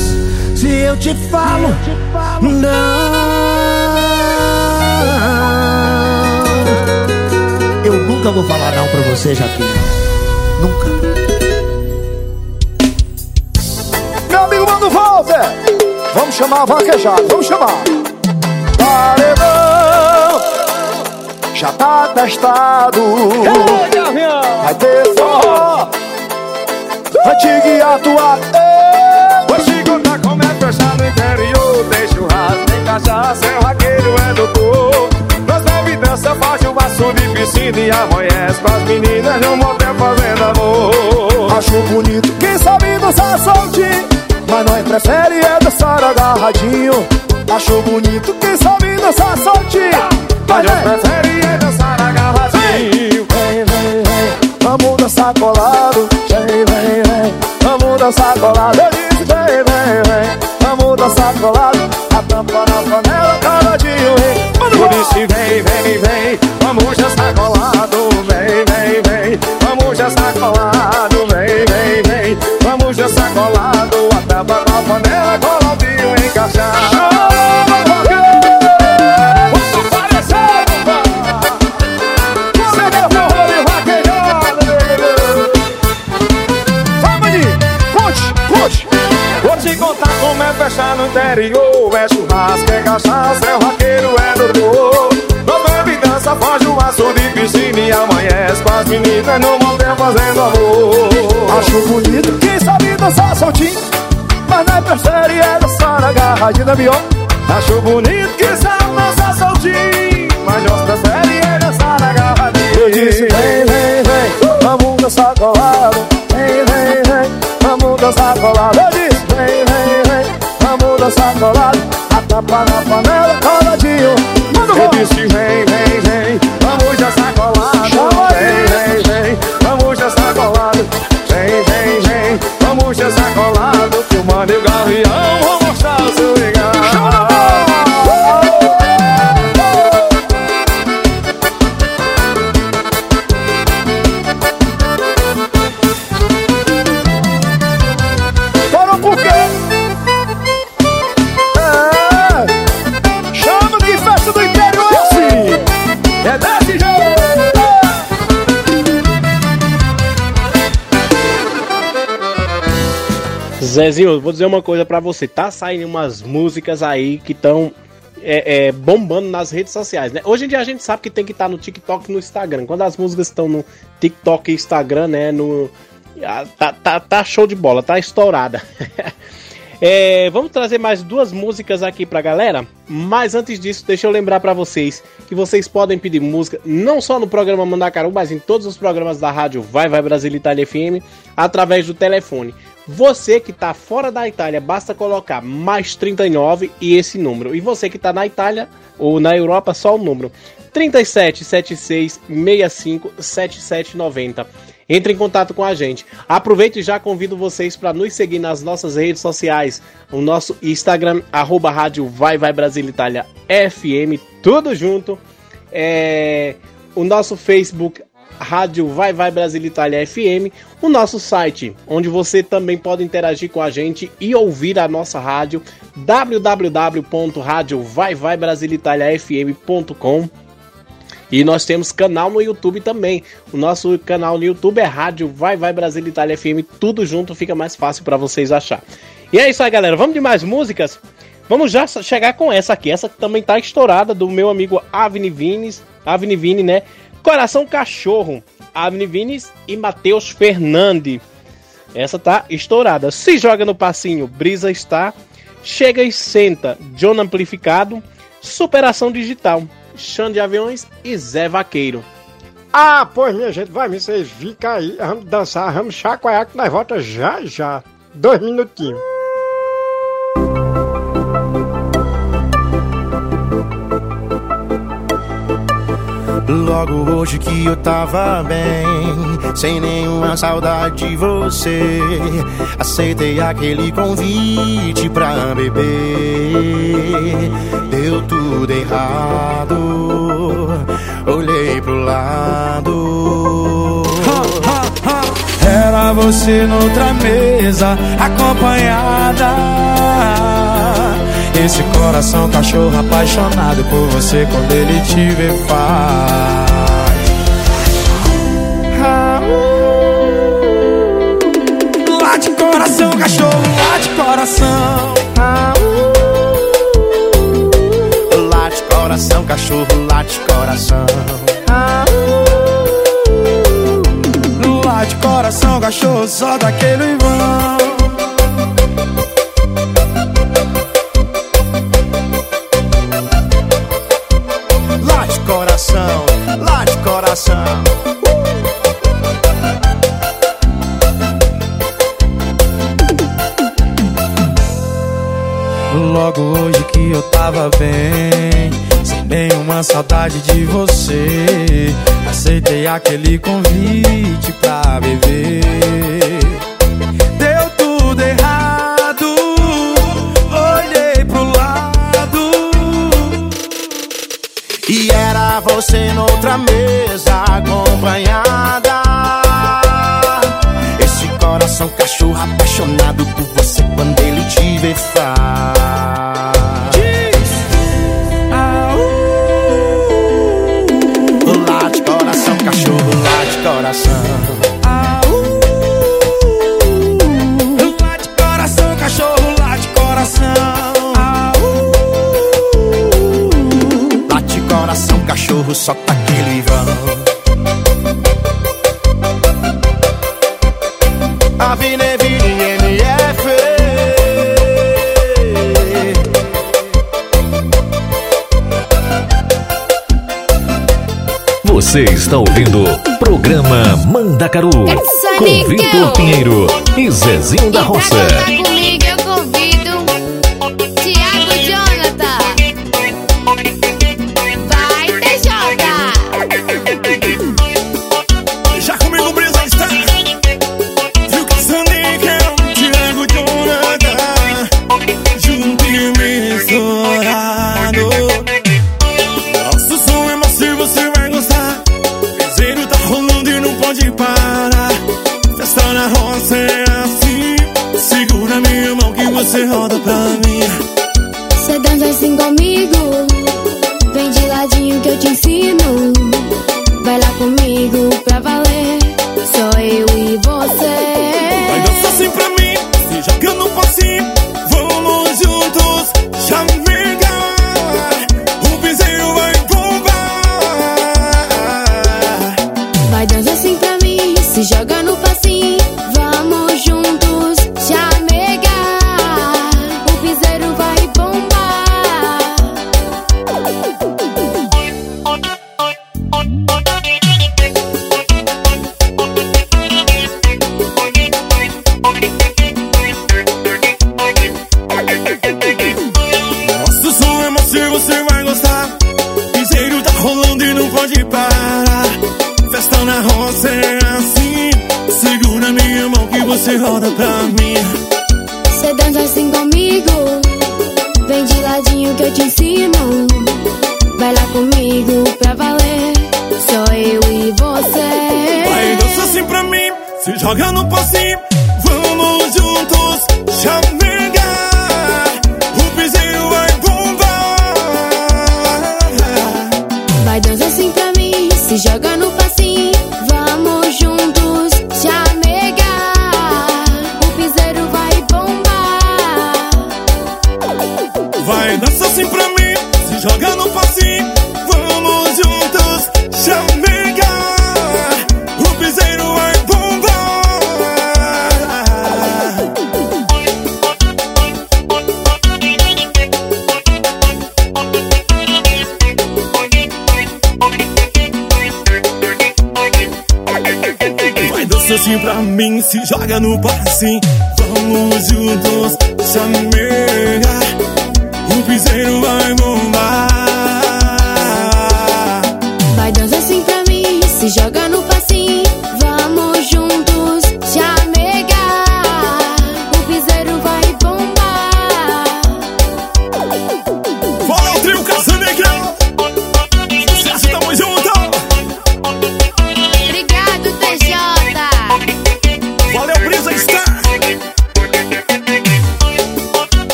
se eu te falo não. Eu nunca vou falar não pra você, Japinha. Nunca. Meu amigo Mano Walter, Vamos chamar a vaquejada, vamos chamar. Paredão, já tá testado. Vai ter forró, vai te guiar tua. Churrasco, tem cachaça, é raqueiro, é doutor. Nós bebe dança, faz vaso de piscina E amanhece com as meninas no motel fazendo amor. Acho bonito quem sabe dançar soltinho Mas nós prefere é dançar agarradinho. Acho bonito quem sabe dançar soltinho Mas nós prefere é dançar agarradinho. Vem, vem, vem, vamos dançar colado. Vem, vem, vem, vamos dançar colado. Eu disse vem, vem, vem, vamos dançar colado Isso vem, vem, vem, vamos dançar colado. Vem, vem, vem, vamos dançar colado. Vem, vem, vem, vamos dançar colado. A tampa na panela, encaixado Vai, maninho, conte, conte Vou te contar como é fechar no interior. É churrasco, é cachaça, é o amanhece com as meninas no motel fazendo amor. Acho bonito quem sabe dançar soltinho Mas nós prefere é dançar agarradinho, né, Bion? Acho bonito que sabe dançar soltinho Mas nós prefere é dançar agarradinho Eu disse vem, vem, vem, vamos dançar colado. Vem, vem, vem, vamos dançar colado. Eu disse vem, vem, vem, vamos dançar colado. A tapa na panela, coladinho. Manda o Eu disse vem, vem, vem, vamos dançar colado colado. Vem, vem, vem, vamos dançar colado Que o mano gavião vão Zezinho, vou dizer uma coisa pra você. Tá saindo umas músicas aí que estão é, é, bombando nas redes sociais, né? Hoje em dia a gente sabe que tem que estar no TikTok e no Instagram. Quando as músicas estão no TikTok e Instagram, né? No, tá, tá, tá show de bola, tá estourada. [laughs] É, vamos trazer mais duas músicas aqui pra galera. Mas antes disso, deixa eu lembrar pra vocês que vocês podem pedir música não só no programa Mandacaru, mas em todos os programas da rádio Vai Vai Brasil Itália FM através do telefone. Você que tá fora da Itália, basta colocar mais 39 e esse número. E você que tá na Itália ou na Europa, só o número 37 76 65 77 90. Entre em contato com a gente. Aproveito e já convido vocês para nos seguir nas nossas redes sociais. O nosso Instagram, arroba rádio Vai Vai Brasil Itália FM, tudo junto. É, o nosso Facebook, Rádio Vai Vai Brasil Itália FM. O nosso site, onde você também pode interagir com a gente e ouvir a nossa rádio, www.radiovaivaibrasilitaliafm.com. E nós temos canal no YouTube também. O nosso canal no YouTube é Rádio Vai Vai Brasil Itália FM, tudo junto, fica mais fácil para vocês achar. E é isso aí, galera. Vamos de mais músicas? Vamos já chegar com essa aqui. Essa também tá estourada do meu amigo Avni Vines, Avni Vini, né? Coração Cachorro, Avni Vines e Matheus Fernandes. Essa tá estourada. Se joga no passinho, Brisa está. Chega e senta, John Amplificado, Superação Digital, Xande de Aviões e Zé Vaqueiro. Ah, pois minha gente, vai me vocês fica aí, vamos dançar, vamos chacoalhar que nós volta já já. Dois minutinhos. Logo hoje que eu tava bem, sem nenhuma saudade de você. Aceitei aquele convite pra beber. Deu tudo errado, olhei pro lado. Era você noutra mesa, acompanhada esse coração cachorro apaixonado por você quando ele te vê faz. Lá late coração cachorro, late coração. Lá late coração cachorro, late coração. Lá late coração cachorro só daquele vão. coração. Logo hoje que eu tava bem, sem nenhuma saudade de você, aceitei aquele convite pra beber. você noutra mesa acompanhada. Esse coração cachorro apaixonado rival. Avenida Você está ouvindo o programa Mandacaru com Vitor Pinheiro e Zezinho da Roça.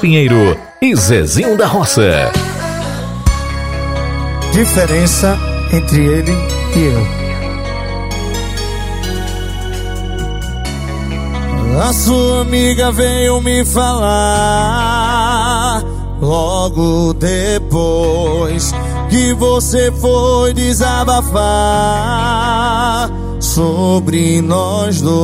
Pinheiro e Zezinho da Roça. Diferença entre ele e eu. A sua amiga veio me falar logo depois que você foi desabafar sobre nós dois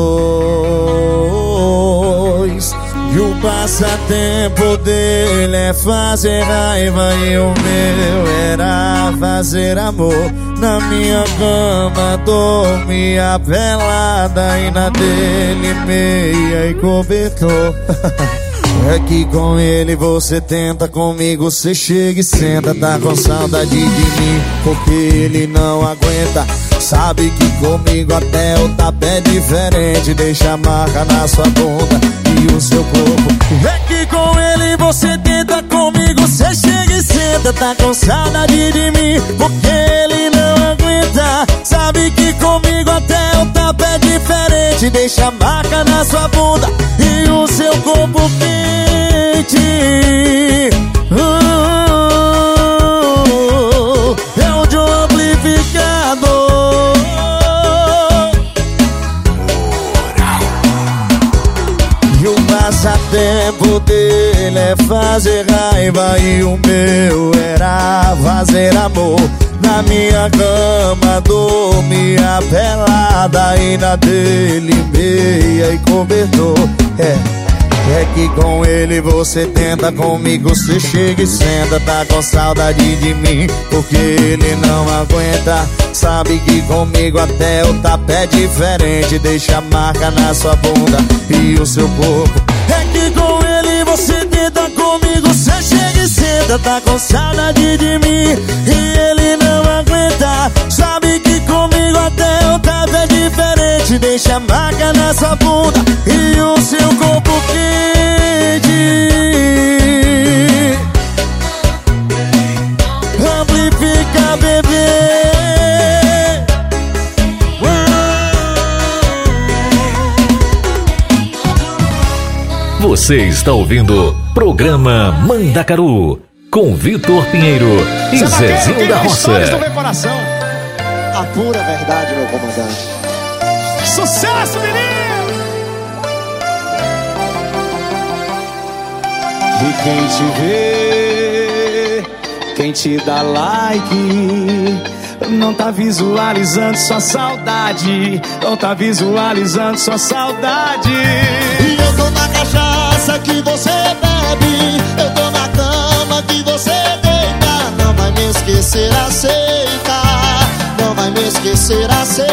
e o passatempo dele é fazer raiva e o meu era fazer amor. Na minha cama dormia pelada e na dele meia e cobertor. [laughs] É que com ele você tenta, comigo você chega e senta. Tá com saudade de mim, porque ele não aguenta. Sabe que comigo até o tapa é diferente. Deixa a marca na sua bunda o seu corpo. É que com ele você tenta, comigo você chega e senta. Tá com saudade de mim, porque ele não aguenta. Sabe que comigo até o tapa é diferente. Deixa a marca na sua bunda e o seu corpo quente. Uh, é fazer raiva e o meu era fazer amor. Na minha cama dormia pelada e na dele meia e cobertor. É. É que com ele você tenta, comigo você chega e senta. Tá com saudade de mim, porque ele não aguenta. Sabe que comigo até o tapa é diferente. Deixa marca na sua bunda e o seu corpo. É que com senta. Tá com saudade de mim e ele não aguenta. Sabe que comigo até o tapa é diferente. Deixa a marca na sua bunda e o seu corpo quente. Amplifica, bebê. Você está ouvindo programa Mandacaru com Vitor Pinheiro e Zezinho da do Roça. meu coração. A pura verdade, meu comandante. Sucesso, menino! E quem te vê, quem te dá like, não tá visualizando sua saudade, não tá visualizando sua saudade. E eu tô na cachaça que você aceita. Não vai me esquecer, aceita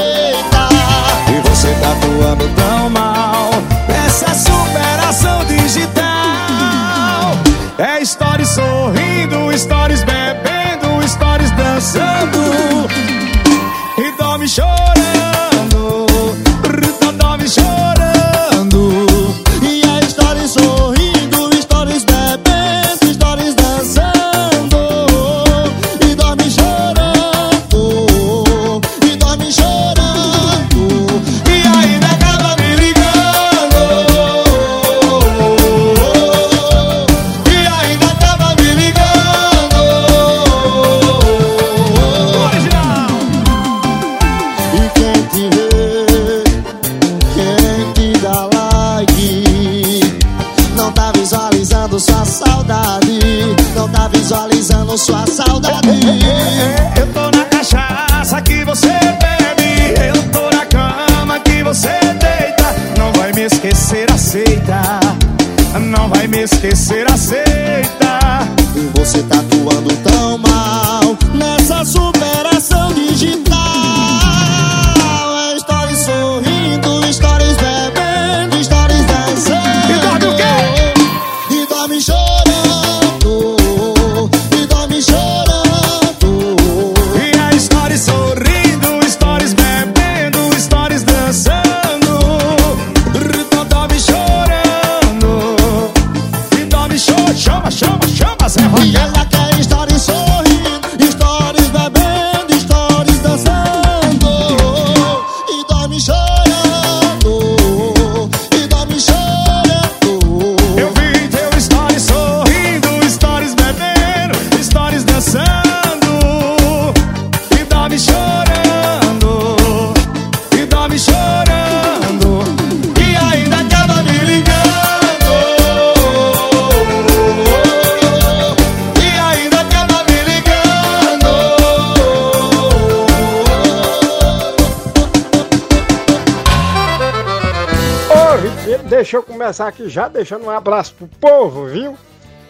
começar aqui já deixando um abraço pro povo, viu?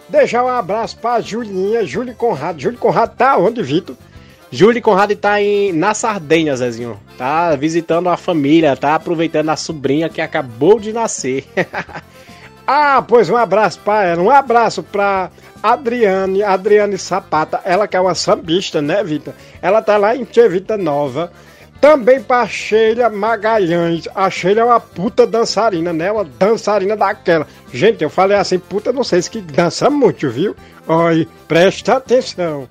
Deixar um abraço pra Julinha, Júlio Conrado. Júlio Conrado tá onde, Vitor? Júlio Conrado tá em, na Sardenha, Zezinho. Tá visitando a família, tá aproveitando a sobrinha que acabou de nascer. [laughs] Ah, pois um abraço pra ela. Um abraço pra Adriane, Adriane Sapata. Ela que é uma sambista, né, Vitor? Ela tá lá em Tchevita Nova. Também pra Sheila Magalhães. A Sheila é uma puta dançarina, né? Uma dançarina daquela. Gente, eu falei assim, puta, não sei se que dança muito, viu? Olha, presta atenção.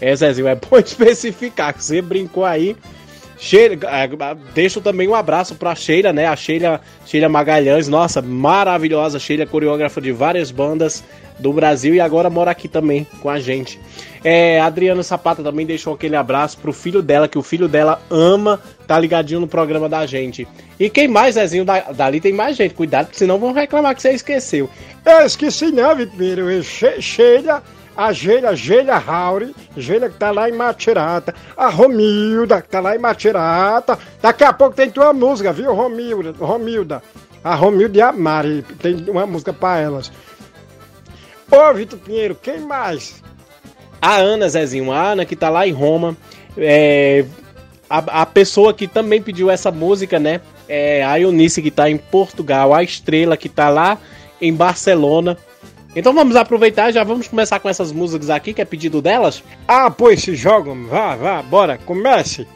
É, Zezinho, é bom [laughs] especificar que você brincou aí. Sheila, ah, deixo também um abraço pra Sheila, né? A Sheila, Sheila Magalhães, nossa, maravilhosa. Sheila, coreógrafa de várias bandas do Brasil e agora mora aqui também com a gente. É, Adriana Sapata também deixou aquele abraço pro filho dela, que o filho dela ama tá ligadinho no programa da gente. E quem mais, Zezinho? Da- Dali tem mais gente, cuidado, que senão vão reclamar que você esqueceu. Eu esqueci não, Vitor. Sheila, a Geila, Geila Rauri, Geila que tá lá em Matirata, a Romilda que tá lá em Matirata. Daqui a pouco tem tua música, viu, Romilda? Romilda. A Romilda e a Mari, tem uma música pra elas. Ô, Vitor Pinheiro, quem mais? A Ana, Zezinho, a Ana que tá lá em Roma. É, a, a pessoa que também pediu essa música, né? É a Eunice que tá em Portugal, a Estrela que tá lá em Barcelona. Então vamos aproveitar, já vamos começar com essas músicas aqui, que é pedido delas. Ah, pois se jogam, vá, vá, bora, comece.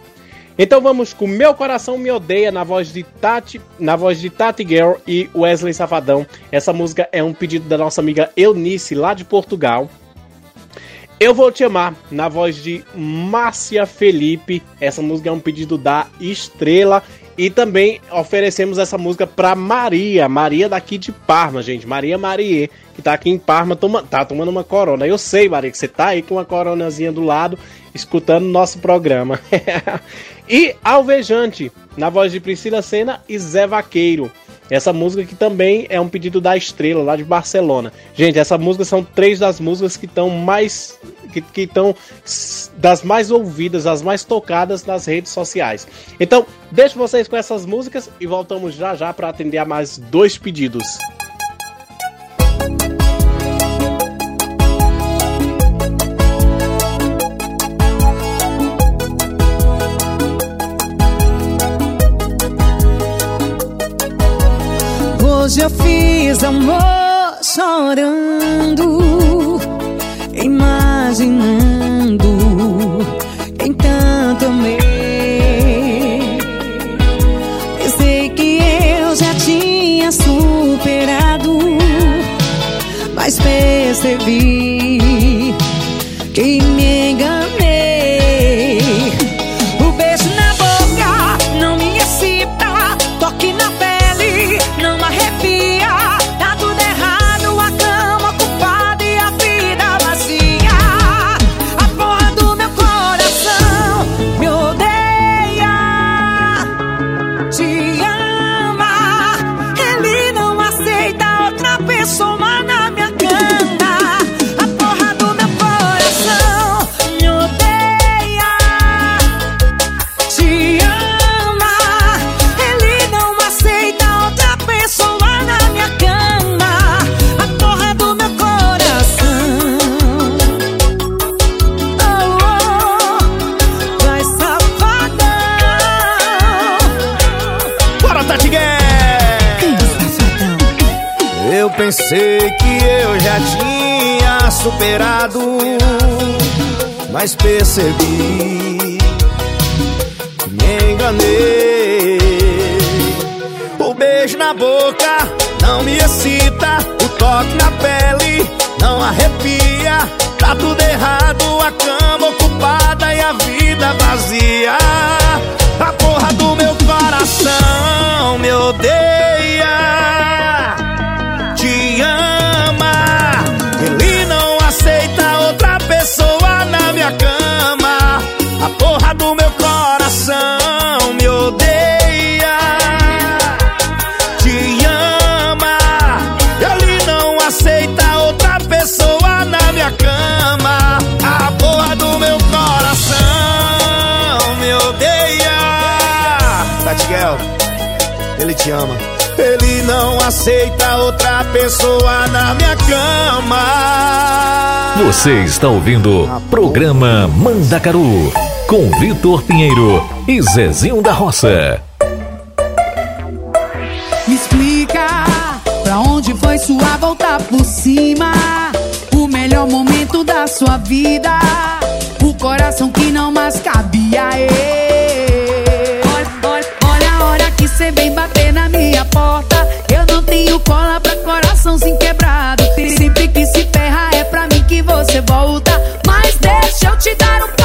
Então vamos com Meu Coração Me Odeia na voz de Tati, na voz de Tati Girl e Wesley Safadão. Essa música é um pedido da nossa amiga Eunice lá de Portugal. Eu Vou Te Amar, na voz de Márcia Felipe. Essa música é um pedido da Estrela. E também oferecemos essa música pra Maria, Maria daqui de Parma, gente. Maria Marie, que tá aqui em Parma, toma, tá tomando uma corona. Eu sei, Maria, que você tá aí com uma coronazinha do lado, escutando nosso programa. [laughs] e Alvejante, na voz de Priscila Senna e Zé Vaqueiro. Essa música que também é um pedido da Estrela, lá de Barcelona. Gente, essa música são três das músicas que estão mais. que estão das mais ouvidas, as mais tocadas nas redes sociais. Então, deixo vocês com essas músicas e voltamos já já para atender a mais dois pedidos. Eu fiz amor chorando, imaginando quem tanto amei. Pensei que eu já tinha superado, mas percebi superado, mas percebi que me enganei. O beijo na boca não me excita, o toque na pele não arrepia. Tá tudo errado, a cama te ama. Ele não aceita outra pessoa na minha cama. Você está ouvindo Programa Mandacaru com Vitor Pinheiro e Zezinho da Roça. Me explica pra onde foi sua volta por cima. O melhor momento da sua vida. O coração que não mais cabia. Olha, olha, olha a hora que cê vem bater porta. Eu não tenho cola pra coraçãozinho quebrado. Sempre que se ferra é pra mim que você volta. Mas deixa eu te dar um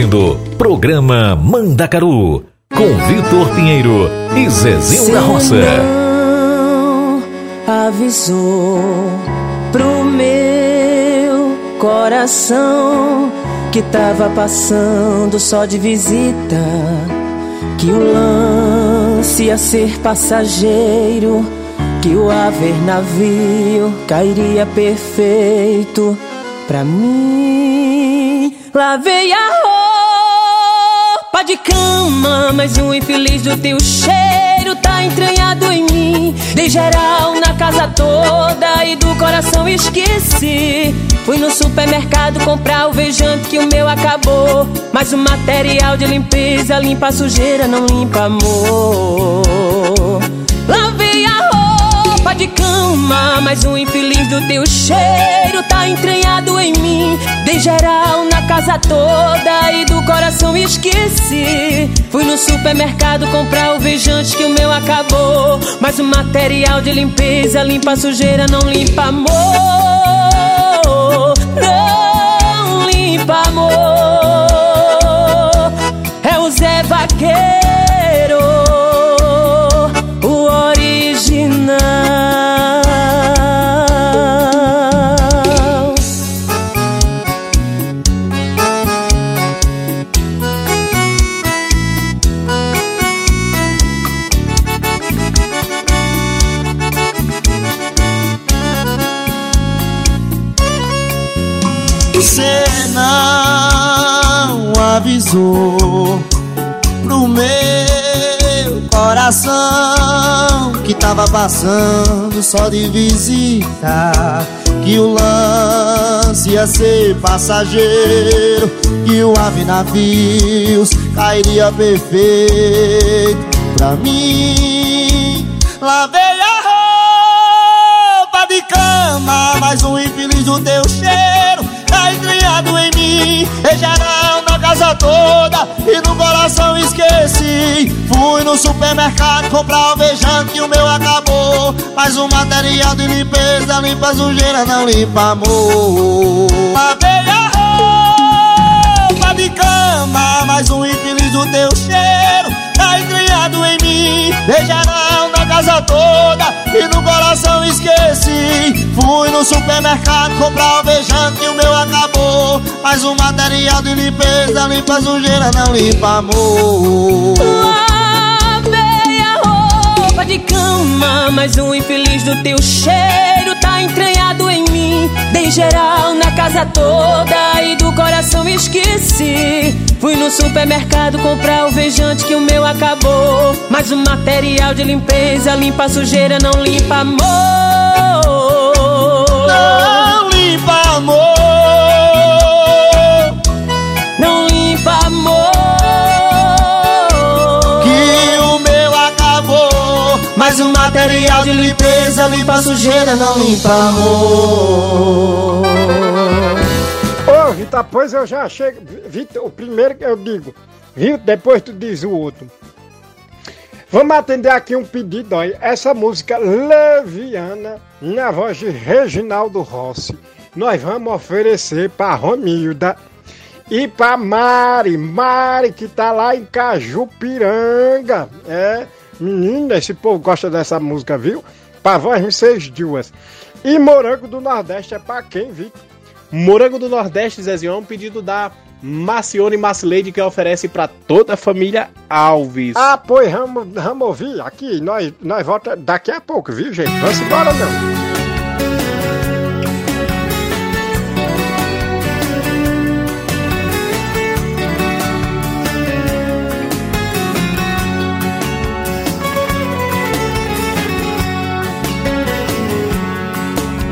ouvindo Programa Mandacaru com Vitor Pinheiro e Zezinho da Roça. não avisou pro meu coração que tava passando só de visita. Que o lance ia ser passageiro, que o haver navio cairia perfeito pra mim. Lavei a roupa de cama, mas o infeliz do teu cheiro tá entranhado em mim. Dei geral na casa toda e do coração esqueci. Fui no supermercado comprar o vejante que o meu acabou. Mas o material de limpeza limpa a sujeira, não limpa amor. Roupa de cama, mas o infeliz do teu cheiro tá entranhado em mim. Dei geral na casa toda e do coração esqueci. Fui no supermercado comprar o vejante que o meu acabou. Mas o material de limpeza limpa sujeira, não limpa amor. Não limpa amor. É o Zé Vaqueiro, tava passando só de visita. Que o lance ia ser passageiro, que o ave navios cairia perfeito pra mim. Lavei a roupa de cama, mas um infeliz do teu cheiro tá criado em mim. Em geral na casa toda e no coração esqueci. Fui no supermercado comprar o vejante que o meu acabou. Mas o material de limpeza limpa sujeira, não limpa amor. Lavei a roupa de cama, mas um infeliz do teu cheiro tá criado em mim. Em geral toda e no coração esqueci. Fui no supermercado comprar alvejante e o meu acabou. Mas o material de limpeza limpa sujeira, não limpa amor. Lavei a roupa de cama, mas o infeliz do teu cheiro tá entranhado em mim. Dei geral na casa toda e do coração esqueci. Fui no supermercado comprar o vejante que o meu acabou. Mas o material de limpeza limpa a sujeira, não limpa amor. Não limpa amor. Não Mas o material de limpeza limpa sujeira, não limpa amor. Ô, Vitor, pois eu já chego. Vitor, o primeiro que eu digo, viu? Depois tu diz o outro. Vamos atender aqui um pedido, olha. Essa música leviana, na voz de Reginaldo Rossi, nós vamos oferecer para Romilda e para Mari. Mari, que tá lá em Cajupiranga. É, menina, esse povo gosta dessa música, viu? Para voz de seis duas. E Morango do Nordeste é para quem, Vitor? Morango do Nordeste, Zezinho, é um pedido da Macione Macileide que oferece pra toda a família Alves. Ah, pois vamos ouvir aqui. Nós, nós volta daqui a pouco, viu, gente? Vamos embora, não.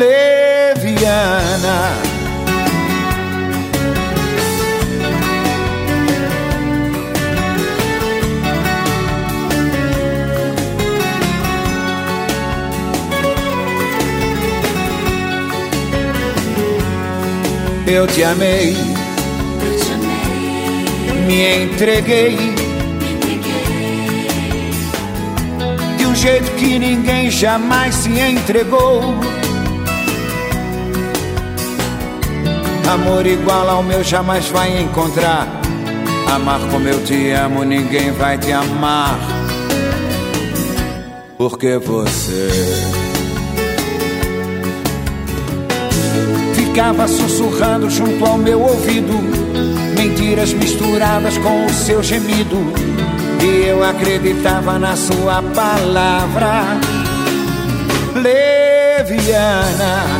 leviana. Eu te amei, me entreguei de um jeito que ninguém jamais se entregou. Amor igual ao meu jamais vai encontrar. Amar como eu te amo, ninguém vai te amar. Porque você ficava sussurrando junto ao meu ouvido, mentiras misturadas com o seu gemido. E eu acreditava na sua palavra leviana.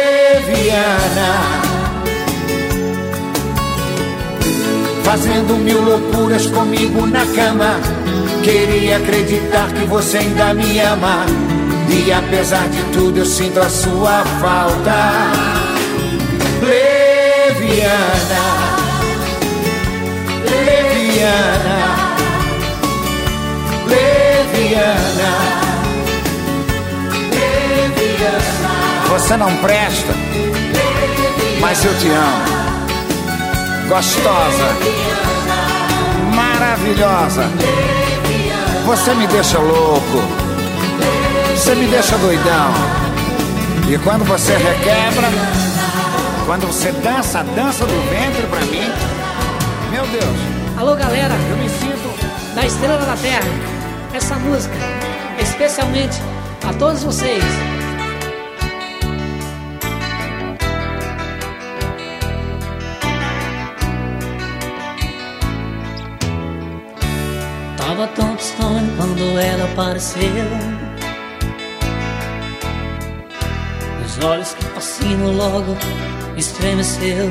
Fazendo mil loucuras comigo na cama. Queria acreditar que você ainda me ama. E apesar de tudo, eu sinto a sua falta. Leviana. Leviana. Leviana. Leviana. Você não presta, mas eu te amo. Gostosa, maravilhosa. Você me deixa louco. Você me deixa doidão. E quando você requebra, quando você dança a dança do ventre pra mim, meu Deus. Alô galera, eu me sinto da Estrela da Terra. Essa música, especialmente a todos vocês. Quando ela apareceu. Os olhos que fascinam logo estremeceu.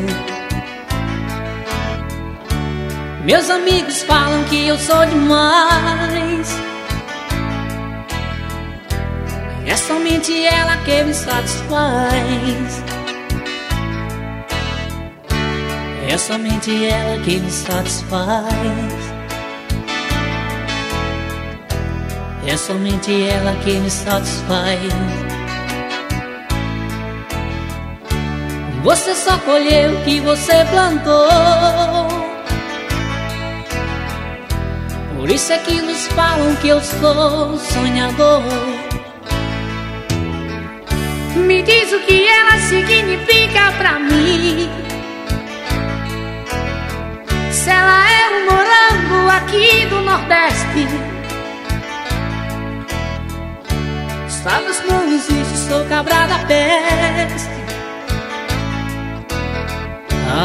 Meus amigos falam que eu sou demais. É somente ela que me satisfaz. É somente ela que me satisfaz. É somente ela que me satisfaz. Você só colheu o que você plantou. Por isso é que nos falam que eu sou sonhador. Me diz o que ela significa pra mim. Se ela é um morango aqui do Nordeste. Sabes não existe, sou cabra da peste.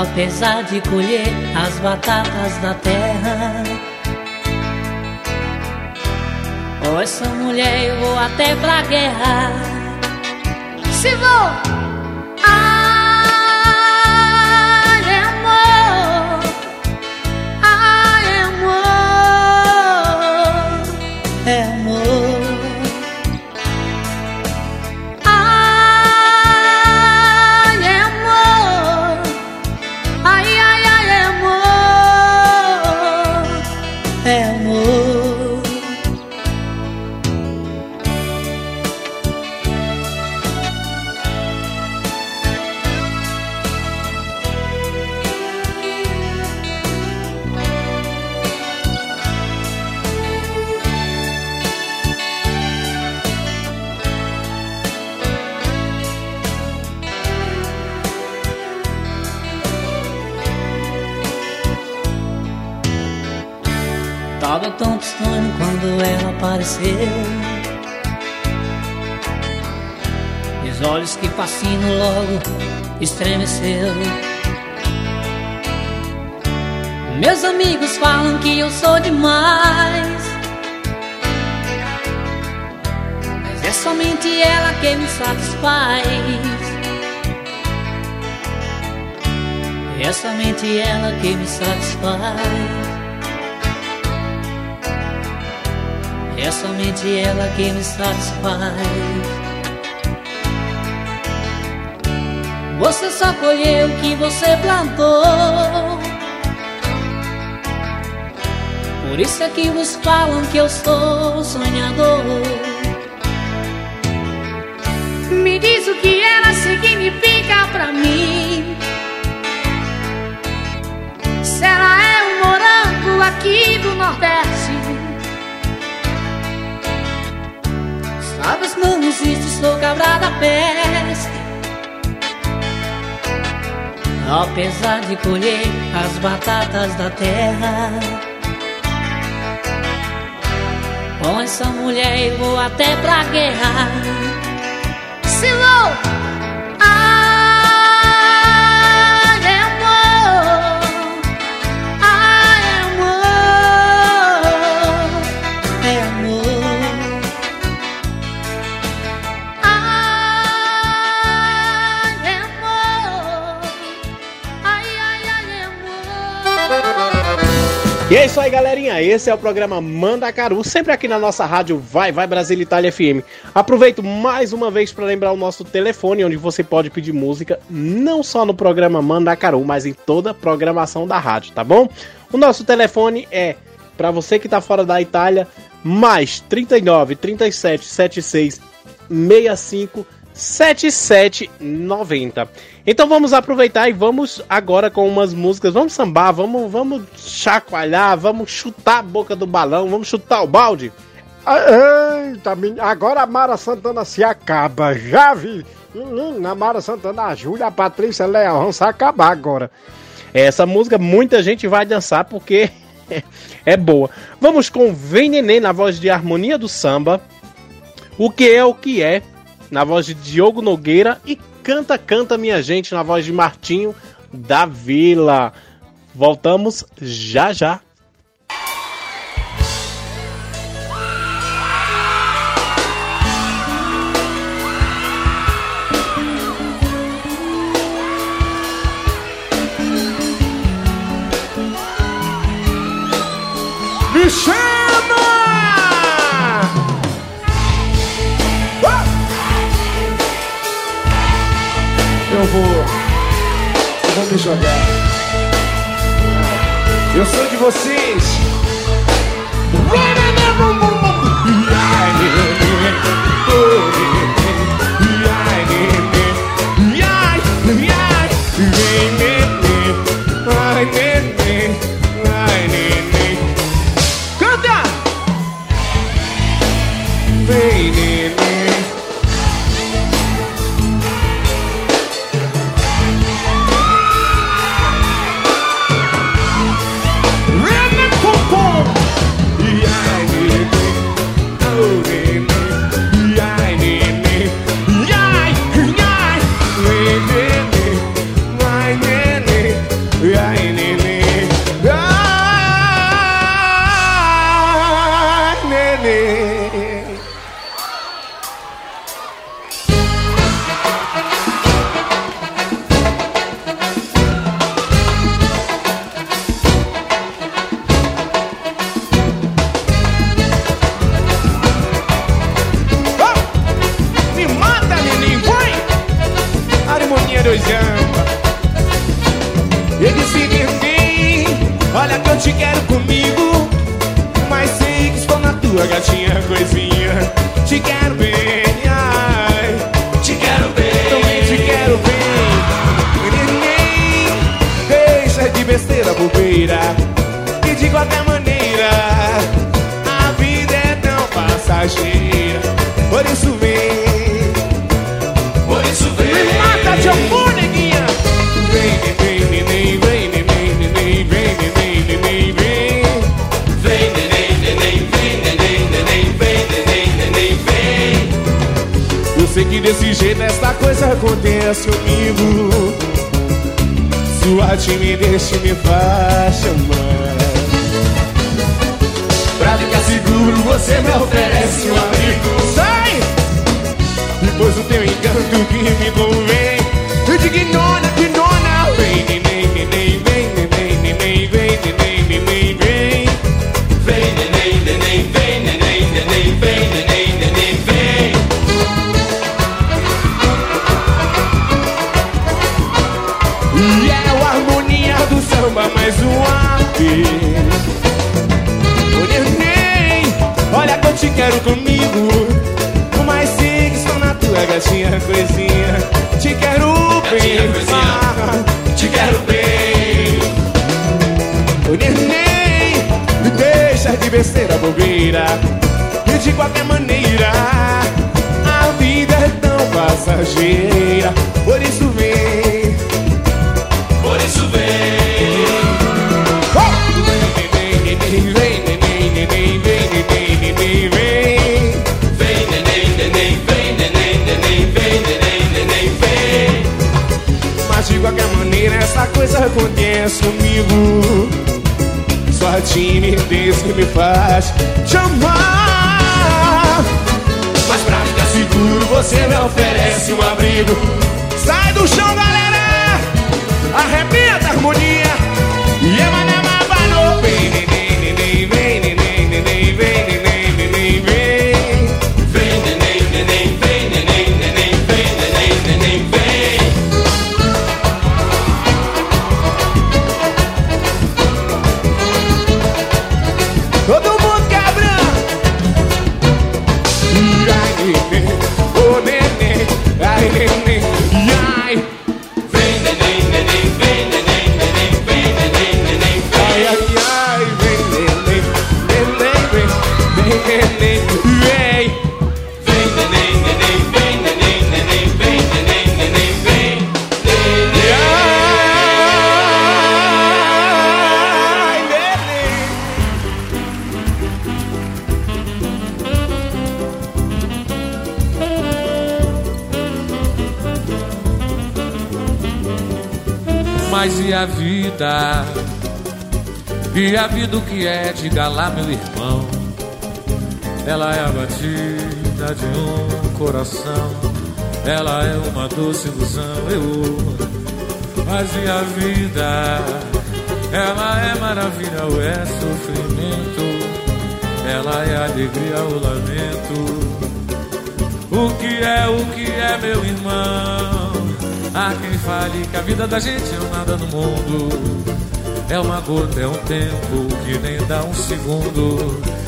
Apesar de colher as batatas da terra. Oh, essa mulher eu vou até pra guerra. Se vou. Tão distante quando ela apareceu. Meus olhos que fascinam logo estremeceu. Meus amigos falam que eu sou demais. Mas é somente ela que me satisfaz. É somente ela que me satisfaz. É somente ela que me satisfaz. Você só colheu o que você plantou. Por isso é que vos falam que eu sou sonhador. Me diz o que ela significa pra mim. Se ela é um morango aqui do Nordeste. Não existe, sou cabra da peste. Apesar de colher as batatas da terra, com essa mulher eu vou até pra guerra. Se E é isso aí, galerinha. Esse é o programa Mandacaru, sempre aqui na nossa rádio Vai Vai Brasil Itália FM. Aproveito mais uma vez para lembrar o nosso telefone, onde você pode pedir música, não só no programa Mandacaru, mas em toda a programação da rádio, tá bom? O nosso telefone é, para você que tá fora da Itália, mais 39 37 76 65 7790. Então vamos aproveitar e vamos agora com umas músicas. Vamos sambar, vamos, vamos chacoalhar, vamos chutar a boca do balão, vamos chutar o balde. Ah, eita, agora a Mara Santana se acaba. Já vi. Na Mara Santana, a Júlia, a Patrícia Leão. vão se acabar agora. Essa música muita gente vai dançar porque [laughs] é boa. Vamos com Vem Neném na voz de Harmonia do Samba. O que é o que é na voz de Diogo Nogueira e Canta Canta Minha Gente na voz de Martinho da Vila. Voltamos já já. Michel! vou. Eu vou me jogar. Eu sou de vocês. neném. Vem neném, neném, vem neném, neném, vem neném, neném, vem neném. Ai, vem, Mas e a vida? E a vida o que é? Diga lá, meu irmão. Ela é a batida de um coração. Ela é uma doce ilusão. Eu. Mas e a vida? Ela é maravilha ou é sofrimento? Ela é alegria ou lamento? O que é, o que é, meu irmão? Há quem fale que a vida da gente é nada no mundo. É uma gota, é um tempo que nem dá um segundo.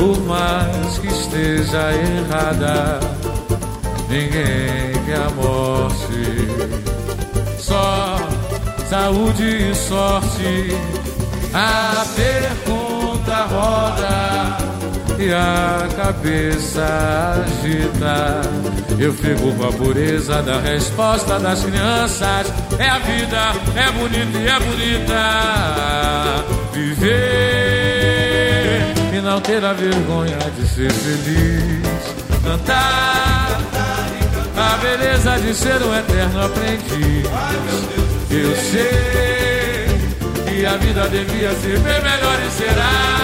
por mais que esteja errada. Ninguém quer a morte, só saúde e sorte. A pergunta roda e a cabeça agita. Eu fico com a pureza da resposta das crianças. É a vida, é bonita e é bonita. Viver e não a vergonha de ser feliz. Cantar a beleza de ser um eterno aprendiz. Eu sei que a vida devia ser bem melhor e será.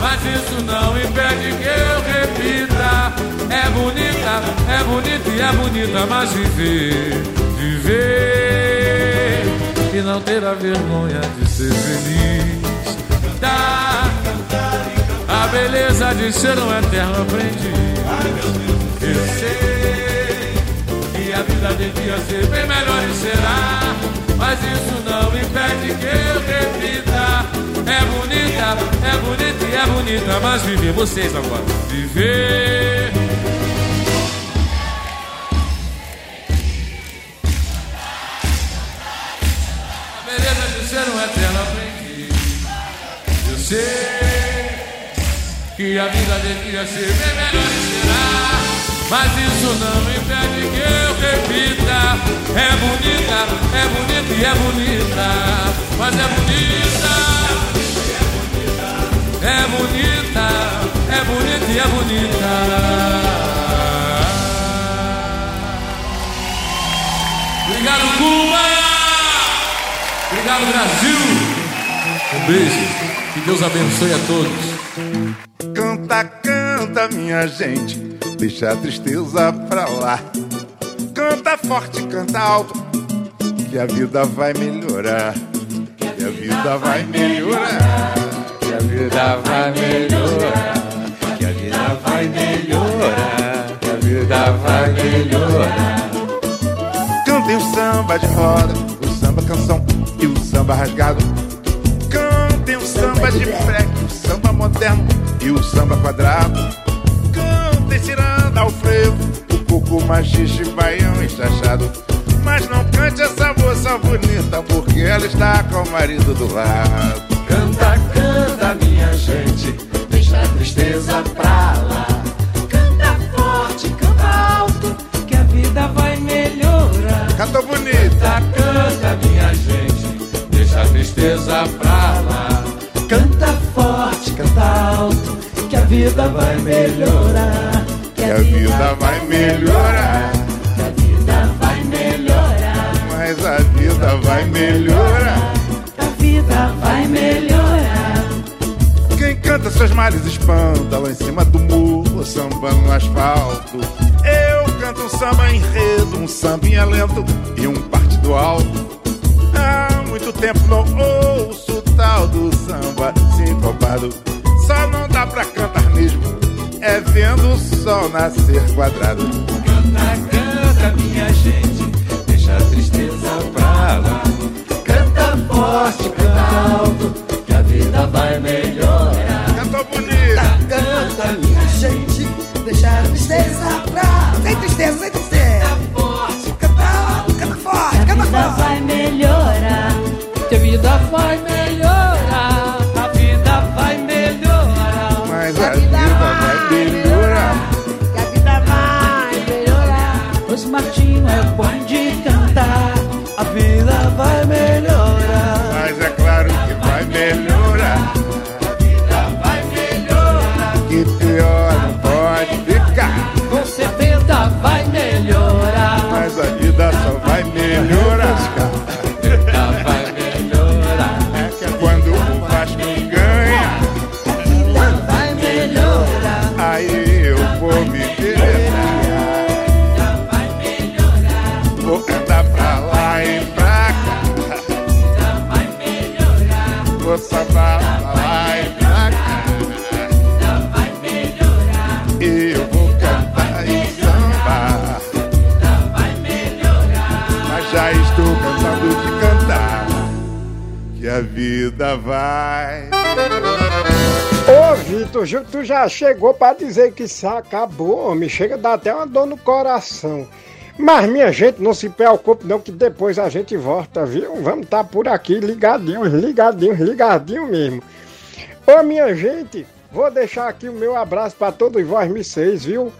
Mas isso não impede que eu repita. É bonita, é bonita e é bonita, mas viver, viver e não ter a vergonha de ser feliz. Dá a beleza de ser um eterno aprendiz. Eu sei que a vida devia ser bem melhor e será. Mas isso não impede que eu repita. É bonita, é bonita e é bonita. Mas viver vocês agora. Viver. A beleza de ser um eterno aprendiz. Eu sei que a vida devia ser bem melhor e será. Mas isso não impede que eu repita. É bonita, é bonita e é bonita. Mas é bonita. É bonita, é bonita e é bonita. Obrigado, Cuba! Obrigado, Brasil! Um beijo. Que Deus abençoe a todos. Canta, canta, minha gente, deixa a tristeza pra lá. Canta forte, canta alto, que a vida vai melhorar. Que a vida vai melhorar. Que a vida vai melhorar. Que a vida vai melhorar. Que a vida vai melhorar. Cantem o samba de roda, o samba canção e o samba rasgado. Cantem o samba de freque, o samba moderno e o samba quadrado. Cantem ciranda ao frevo, o coco machixe, baião e chachado. Mas não cante essa moça bonita, porque ela está com o marido do lado. Canta, canta, minha gente, deixa a tristeza pra lá. Canta forte, canta alto, que a vida vai melhorar. Canta bonito. Canta, canta, minha gente, deixa a tristeza pra lá. Vida vai melhorar. Que a vida vai melhorar. Que a vida vai melhorar. Mas a vida vai melhorar. A vida vai melhorar. Quem canta seus males espanta lá em cima do muro, samba no asfalto. Eu canto um samba enredo, um sambinha lento e um partido alto. Há muito tempo não ouço o tal do samba sincopado. Só não dá pra cantar mesmo, é vendo o sol nascer quadrado. Canta, canta, minha gente, deixa a tristeza pra lá. Canta forte, canta alto, que a vida vai melhorar. Canta bonito. Canta, minha gente, deixa a tristeza pra lá. Sem tristeza, sem tristeza. Canta forte, Canta alto, canta forte, canta vida forte. vai melhorar. Que a vida vai melhorar. Vai. Ô Vitor, ju- tu já chegou pra dizer que isso acabou, homem. Chega a dar até uma dor no coração. Mas minha gente, não se preocupe não que depois a gente volta, viu? Vamos estar por aqui ligadinhos, ligadinhos, ligadinhos mesmo. Ô minha gente, vou deixar aqui o meu abraço pra todos vós, vocês, viu?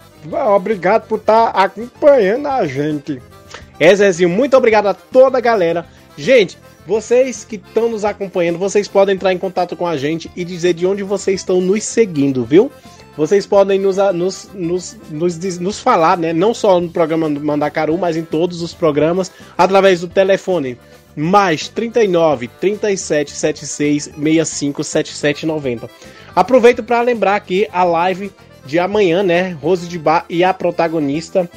Obrigado por estar acompanhando a gente. É, Zezinho, muito obrigado a toda a galera. Gente, vocês que estão nos acompanhando, vocês podem entrar em contato com a gente e dizer de onde vocês estão nos seguindo, viu? Vocês podem nos, nos, nos, nos, nos falar, né? Não só no programa do Mandacaru, mas em todos os programas, através do telefone. Mais 39 37 76 65 77 90. Aproveito para lembrar aqui a live de amanhã, né? Rose de Bar e a protagonista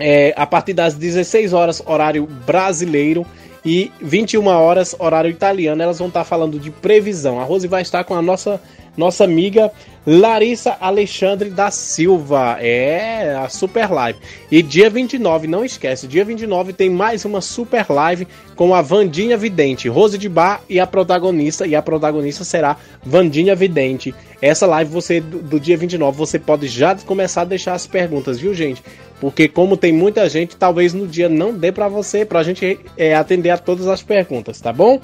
é, a partir das 16 horas, horário brasileiro, e 21 horas, horário italiano. Elas vão estar falando de previsão. A Rose vai estar com a nossa, nossa amiga Larissa Alexandre da Silva. É, a super live. E dia 29, não esquece, dia 29 tem mais uma super live com a Vandinha Vidente, Rose de Bar e a protagonista. E a protagonista será Vandinha Vidente. Essa live você do, do dia 29 você pode já começar a deixar as perguntas, viu, gente? Porque como tem muita gente, talvez no dia não dê pra você, pra gente é, atender a todas as perguntas, tá bom?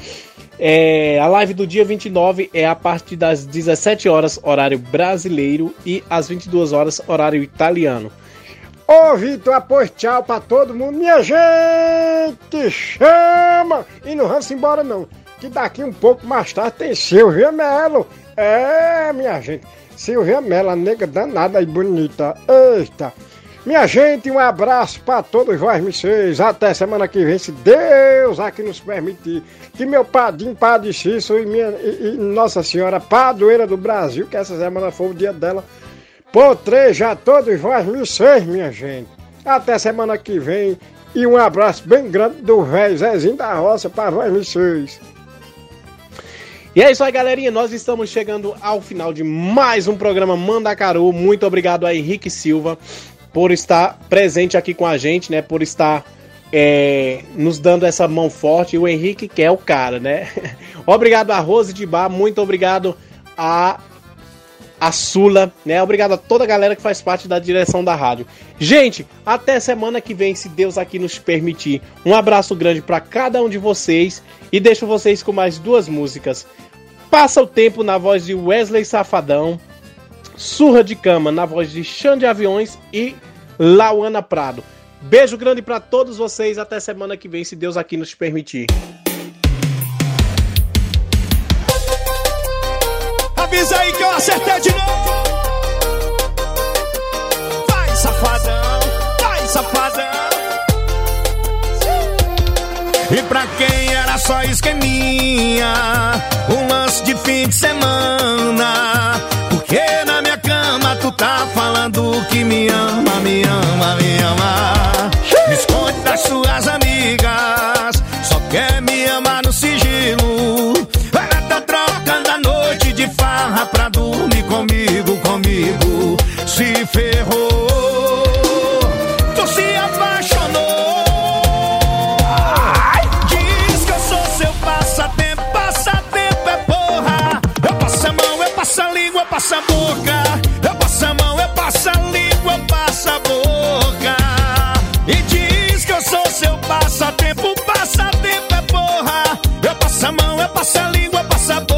É, a live do dia 29 é a partir das 17 horas, horário brasileiro, e às 22 horas, horário italiano. Ô Vitor, após tchau pra todo mundo. Minha gente, chama! E não vamos embora não, que daqui um pouco mais tarde tem Silvia Melo. É, minha gente, Silvia Melo, a nega danada e bonita. Eita! Minha gente, um abraço pra todos vós, vocês. Até semana que vem, se Deus aqui nos permitir. Que meu padrinho, Padre Cícero e, minha, e, e Nossa Senhora Padroeira do Brasil, que essa semana foi o dia dela, Potreja a todos vós, vocês, minha gente. Até semana que vem. E um abraço bem grande do velho Zezinho da Roça para vós, vocês. E é isso aí, galerinha. Nós estamos chegando ao final de mais um programa Mandacaru. Muito obrigado a Henrique Silva por estar presente aqui com a gente, né? Por estar é, nos dando essa mão forte. E o Henrique que é o cara, né? [laughs] obrigado a Rose de Bar. Muito obrigado a a Sula, né? Obrigado a toda a galera que faz parte da direção da rádio. Gente, até semana que vem, se Deus aqui nos permitir. Um abraço grande para cada um de vocês e deixo vocês com mais duas músicas. Passa o tempo na voz de Wesley Safadão, Surra de Cama na voz de Xande Aviões e Lauana Prado. Beijo grande para todos vocês, até semana que vem, se Deus aqui nos permitir. Avisa aí que eu acertei de novo. Vai, safadão, vai, safadão. E pra quem era só esqueminha, um lance de fim de semana. Tu tá falando que me ama, me ama, me ama. Me esconde das suas amigas, só quer me amar no sigilo. Ela tá trocando a noite de farra pra dormir comigo, comigo. Se ferrou, boca. E diz que eu sou seu passatempo, passatempo é porra. Eu passo a mão, eu passo a língua, eu passo a boca.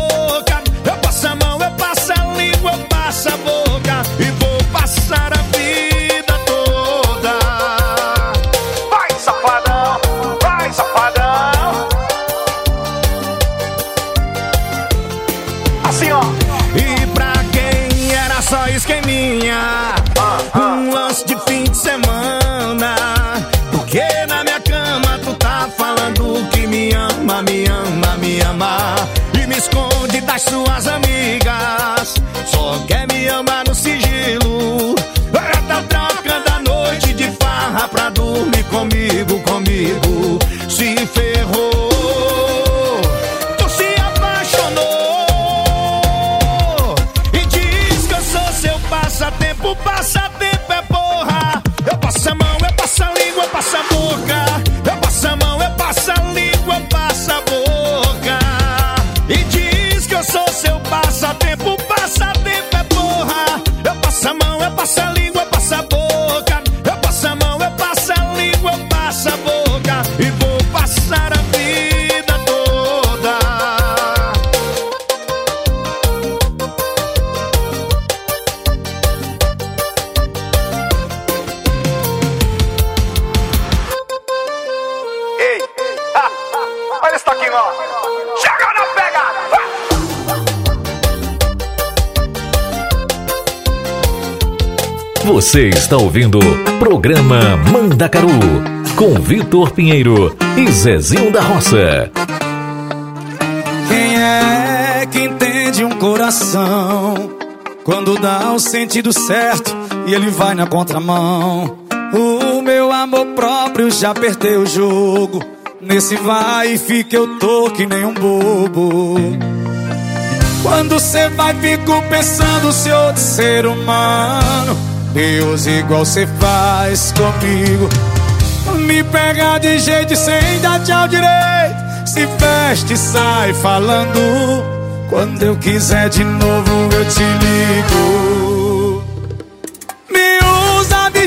Suas amigas. Só quer me amar no sigilo. Ela tá trocando a noite de farra Pra dormir comigo, comigo. Se ferrou Tu se Você está ouvindo Programa Mandacaru com Vitor Pinheiro e Zezinho da Roça. Quem é que entende um coração quando dá o sentido certo e ele vai na contramão? O meu amor próprio já perdeu o jogo. Nesse vai e fica eu tô que nem um bobo. Quando cê vai, fico pensando se outro ser humano. Deus igual cê faz comigo. Me pega de jeito sem dar tchau direito. Se veste e sai falando. Quando eu quiser de novo, eu te ligo. Me usa, me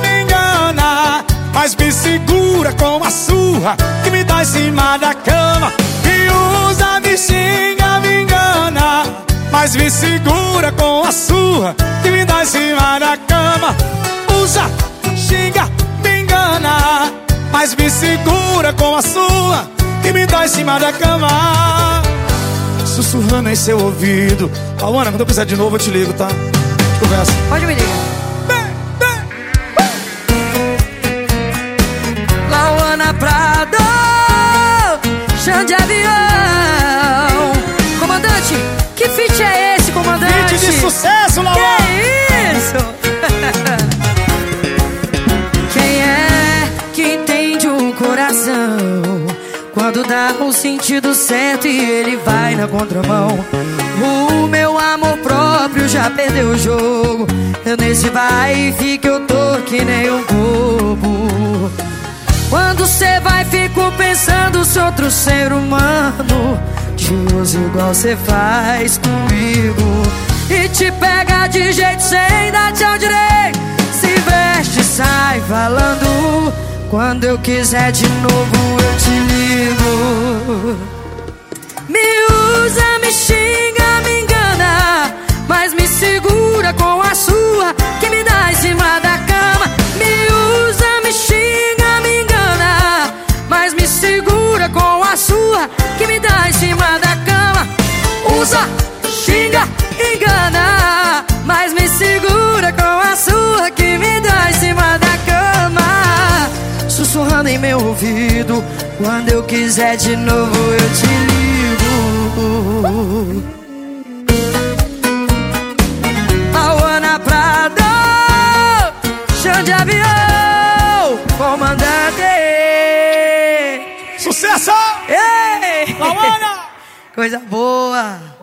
me engana. Mas me segura com a surra que me dá em cima da cama. Me usa, me. Mas me segura com a surra que me dá em cima da cama. Usa, xinga, me engana. Mas me segura com a sua que me dá em cima da cama. Sussurrando em seu ouvido. Alana, quando eu precisar de novo, eu te ligo, tá? Conversa. Pode me ligar. Lauana Prado, chão de avião. Sucesso, Lauana. Que isso? [laughs] Quem é que entende o coração? Quando dá o sentido certo e ele vai na contramão. O meu amor próprio já perdeu o jogo. Eu nesse vai e fica, eu tô que nem um bobo. Quando cê vai, fico pensando se outro ser humano te usa igual cê faz comigo. E te pega de jeito sem dar tchau direito. Se veste, sai falando. Quando eu quiser de novo, eu te ligo. Me usa, me xinga, me engana. Mas me segura com a sua que me dá em cima da cama. Me usa, me xinga, me engana. Mas me segura com a sua que me dá em cima da cama. Usa, xinga, engana. Mas me segura com a sua que me dá em cima da cama. Sussurrando em meu ouvido. Quando eu quiser de novo, eu te ligo. Auana Prado, chão de avião, comandante. Sucesso! Ei! Lauana! [laughs] Coisa boa!